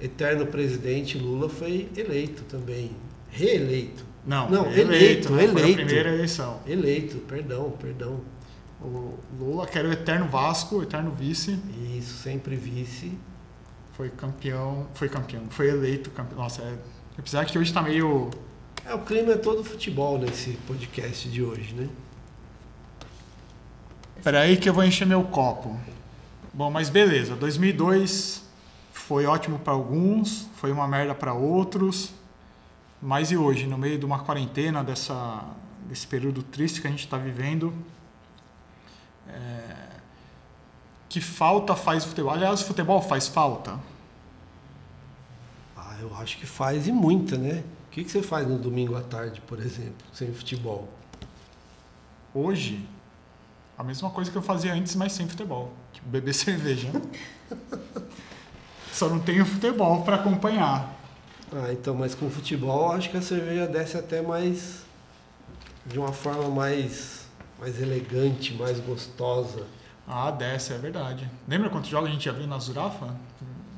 eterno presidente Lula foi eleito também. Reeleito.
Não,
Não, eleito,
né? Foi a
eleito.
primeira eleição.
Eleito, perdão, perdão.
O Lula, que era o eterno Vasco, o eterno vice,
Isso, sempre vice.
foi campeão. Foi campeão, foi eleito campeão. Nossa, é, apesar que hoje tá meio.
É, o clima é todo futebol nesse podcast de hoje, né?
Peraí que eu vou encher meu copo. Bom, mas beleza. 2002 foi ótimo para alguns, foi uma merda para outros. Mas e hoje, no meio de uma quarentena, dessa, desse período triste que a gente está vivendo, é, que falta faz o futebol? Aliás, o futebol faz falta?
Ah, eu acho que faz e muita, né? O que, que você faz no domingo à tarde, por exemplo, sem futebol?
Hoje, a mesma coisa que eu fazia antes, mas sem futebol. Beber cerveja. Só não tenho futebol para acompanhar.
Ah, então, mas com futebol, acho que a cerveja desce até mais. de uma forma mais. Mais elegante, mais gostosa.
Ah, desce, é verdade. Lembra quantos jogos a gente já viu na Zurafa?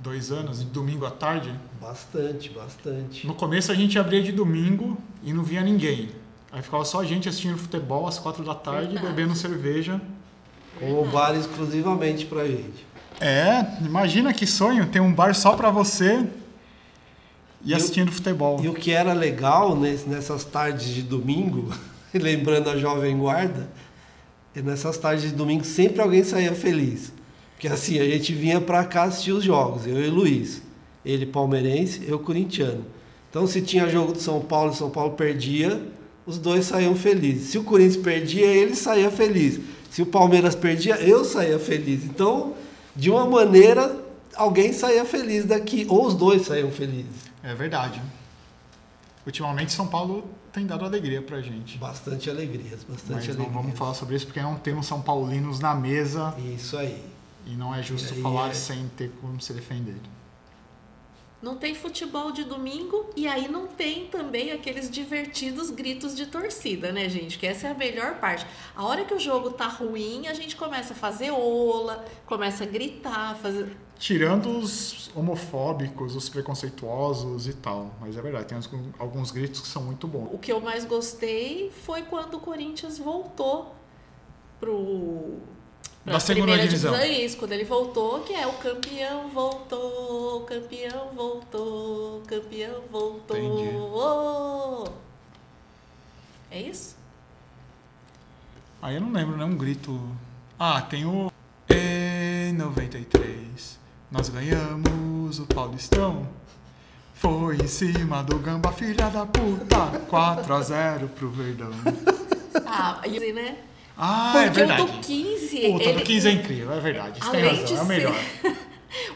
Dois anos, de domingo à tarde?
Bastante, bastante.
No começo a gente abria de domingo e não via ninguém. Aí ficava só a gente assistindo futebol às quatro da tarde,
Verdade.
bebendo cerveja.
Com o bar exclusivamente pra gente.
É, imagina que sonho ter um bar só pra você e,
E o-
assistindo futebol.
E o que era legal nes- nessas tardes de domingo, lembrando a Jovem Guarda, é nessas tardes de domingo sempre alguém saía feliz. Porque assim, a gente vinha pra cá assistir os jogos, eu e o Luiz. Ele palmeirense, eu corintiano. Então se tinha jogo do São Paulo e São Paulo perdia, os dois saíam felizes. Se o Corinthians perdia, ele saía feliz. Se o Palmeiras perdia, eu saía feliz. Então, de uma maneira, alguém saía feliz daqui, ou os dois saíam felizes.
É verdade. Ultimamente São Paulo tem dado alegria pra gente.
Bastante alegrias, bastante
Mas não
alegrias.
vamos falar sobre isso porque não temos São Paulinos na mesa
Isso aí.
e não é justo falar
é-
sem ter como se defender.
Não tem futebol de domingo e aí não tem também aqueles divertidos gritos de torcida, né, gente? Que essa é a melhor parte. A hora que o jogo tá ruim, a gente começa a fazer ola, começa a gritar, fazer.
Tirando os homofóbicos, os preconceituosos e tal. Mas é verdade, tem uns- alguns gritos que são muito bons.
O que eu mais gostei foi quando o Corinthians voltou pro.
Da segunda
primeira
divisão.
Isso, quando ele voltou, que é o campeão voltou, campeão voltou, campeão voltou.
Entendi.
Oh! É isso?
Aí eu não lembro, né? Um grito. Ah, tem o. Em 93, nós ganhamos o Paulistão. Foi em cima do Gamba, filha da puta. 4x0 pro Verdão.
Ah, e, né?
Ah,
Porque
é verdade.
o do 15.
Puta,
ele...
do 15 é incrível, é verdade. Você tem
Além
razão,
de
é o melhor.
ser-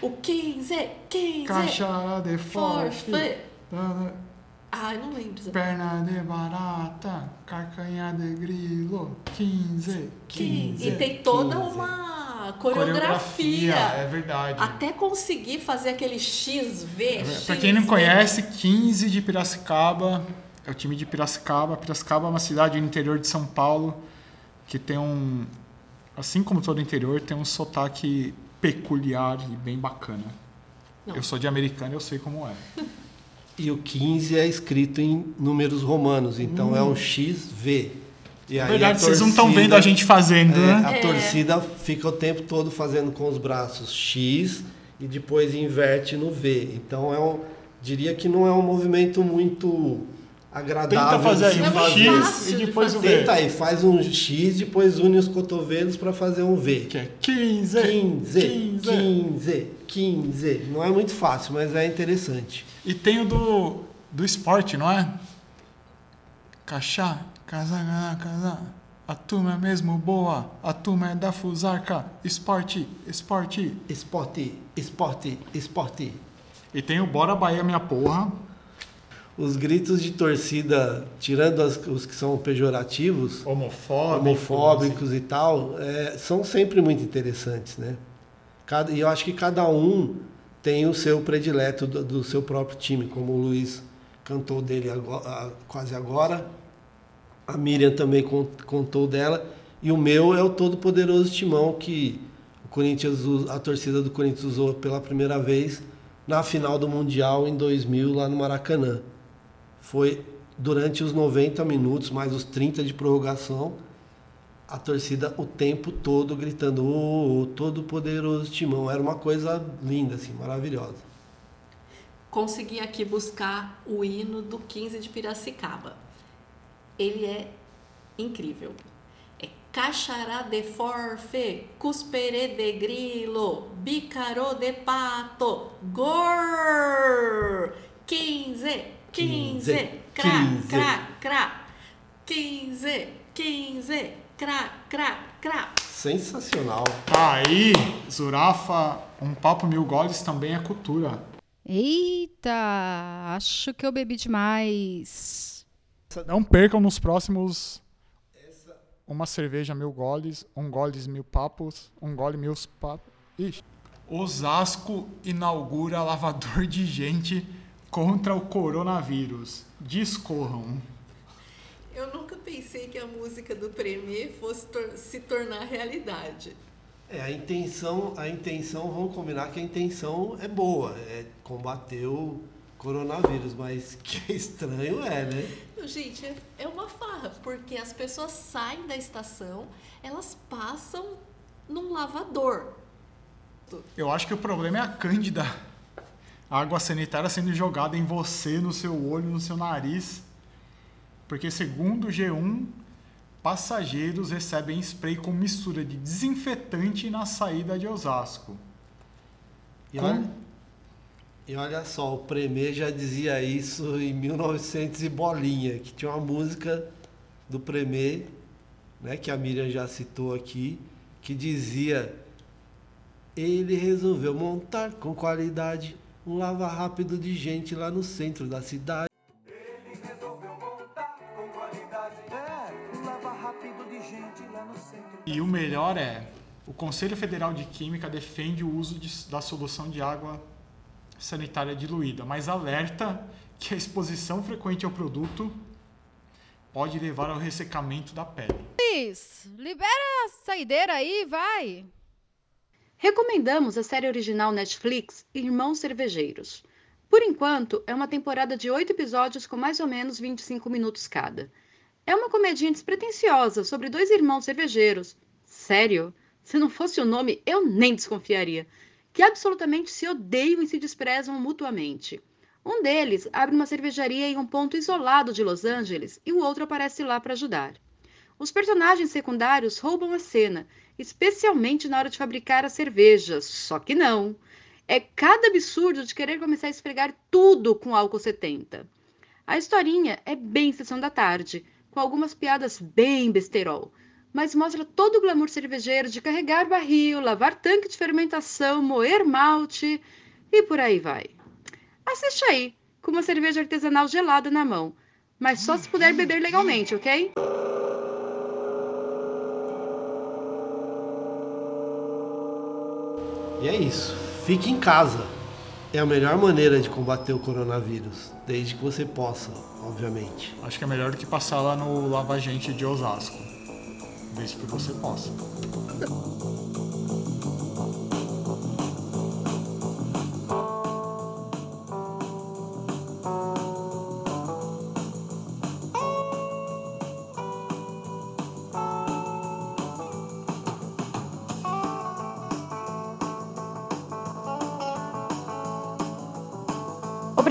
o 15, 15.
Caixa de forte.
forfeit. Ah, eu não lembro.
Perna de barata, carcanha de grilo, 15, 15.
E tem toda
15.
uma coreografia.
é verdade.
Até conseguir fazer aquele XV.
Pra quem não conhece, 15 de Piracicaba, é o time de Piracicaba. Piracicaba é uma cidade no interior de São Paulo que tem um, assim como todo o interior, tem um sotaque peculiar e bem bacana.
Não.
Eu sou de americano, eu sei como é.
E o 15 é escrito em números romanos, então é um XV. E aí
verdade,
a
vocês não estão
torcida-
vendo a gente fazendo,
é,
né?
A
É.
torcida fica o tempo todo fazendo com os braços X e depois inverte no V. Então é um, diria que não é um movimento muito agradável.
Tenta fazer
de
aí
é
um
fácil
X e
de
depois o
fazer.
V.
Tenta aí, faz um X, depois une os cotovelos para fazer um V.
Que é 15,
15,
15.
15, 15. Não é muito fácil, mas é interessante.
E tem o do, do esporte, não é? Cachá, casar, casar. A turma é mesmo boa, a turma é da Fusarca. Esporte, esporte.
Esporte, esporte, esporte.
E tem o Bora Bahia Minha Porra.
Os gritos de torcida, tirando as- os que são pejorativos,
Homofóbicos.
homofóbicos e tal, é, são sempre muito interessantes, né? Cada, e eu acho que cada um tem o seu predileto do, do seu próprio time, como o Luiz cantou dele agora- quase agora, a Miriam também con- contou dela, e o meu é o Todo-Poderoso Timão, que o Corinthians, a torcida do Corinthians usou pela primeira vez na final do Mundial em 2000 lá no Maracanã. Foi durante os 90 minutos, mais os 30 de prorrogação, a torcida o tempo todo gritando "Ô, todo poderoso Timão. Era uma coisa linda, assim, maravilhosa.
Consegui aqui buscar o hino do 15 de Piracicaba. Ele é incrível. É Cachará de forfe, cuspere de grilo, bicarô de pato, gor! 15, 15, crá,
15.
crá, crá. 15, 15, crá, crá, crá.
Sensacional.
Aí, Zurafa, um papo mil goles também é cultura.
Eita, acho que eu bebi demais.
Não percam nos próximos uma cerveja mil goles, um goles mil papos, um gole mil papos. Ixi. Osasco inaugura lavador de gente contra o coronavírus. Discorram.
Eu nunca pensei que a música do Premier fosse tor- se tornar realidade.
É, a intenção, a intenção, vamos combinar que a intenção é boa, é combater o coronavírus, mas que estranho é, né?
Gente, é- é uma farra, porque as pessoas saem da estação, elas passam num lavador.
Eu acho que o problema é a cândida. Água sanitária sendo jogada em você, no seu olho, no seu nariz. Porque segundo o G1, passageiros recebem spray com mistura de desinfetante na saída de Osasco.
E
Como?
olha, e olha só, o Premier já dizia isso em 1900 e bolinha, que tinha uma música do Premier, né, que a Miriam já citou aqui, que dizia ele resolveu montar com qualidade um lava rápido de gente lá no centro da cidade.
E o melhor é, o Conselho Federal de Química defende o uso de- da solução de água sanitária diluída, mas alerta que a exposição frequente ao produto pode levar ao ressecamento da pele.
Luiz, libera a saideira aí, vai.
Recomendamos a série original Netflix Irmãos Cervejeiros. Por enquanto, é uma temporada de oito episódios com mais ou menos 25 minutos cada. É uma comedinha despretensiosa sobre dois irmãos cervejeiros. Sério? Se não fosse o nome, eu nem desconfiaria. Que absolutamente se odeiam e se desprezam mutuamente. Um deles abre uma cervejaria em um ponto isolado de Los Angeles e o outro aparece lá para ajudar. Os personagens secundários roubam a cena, especialmente na hora de fabricar as cervejas, só que não. É cada absurdo de querer começar a esfregar tudo com álcool 70. A historinha é bem sessão da tarde, com algumas piadas bem besterol, mas mostra todo o glamour cervejeiro de carregar barril, lavar tanque de fermentação, moer malte e por aí vai. Assiste aí,
com uma cerveja artesanal gelada na mão. Mas só se puder beber legalmente, ok?
E é isso. Fique em casa. É a melhor maneira de combater o coronavírus, desde que você possa, obviamente.
Acho que é melhor do que passar lá no Lava Gente de Osasco. Desde que você possa.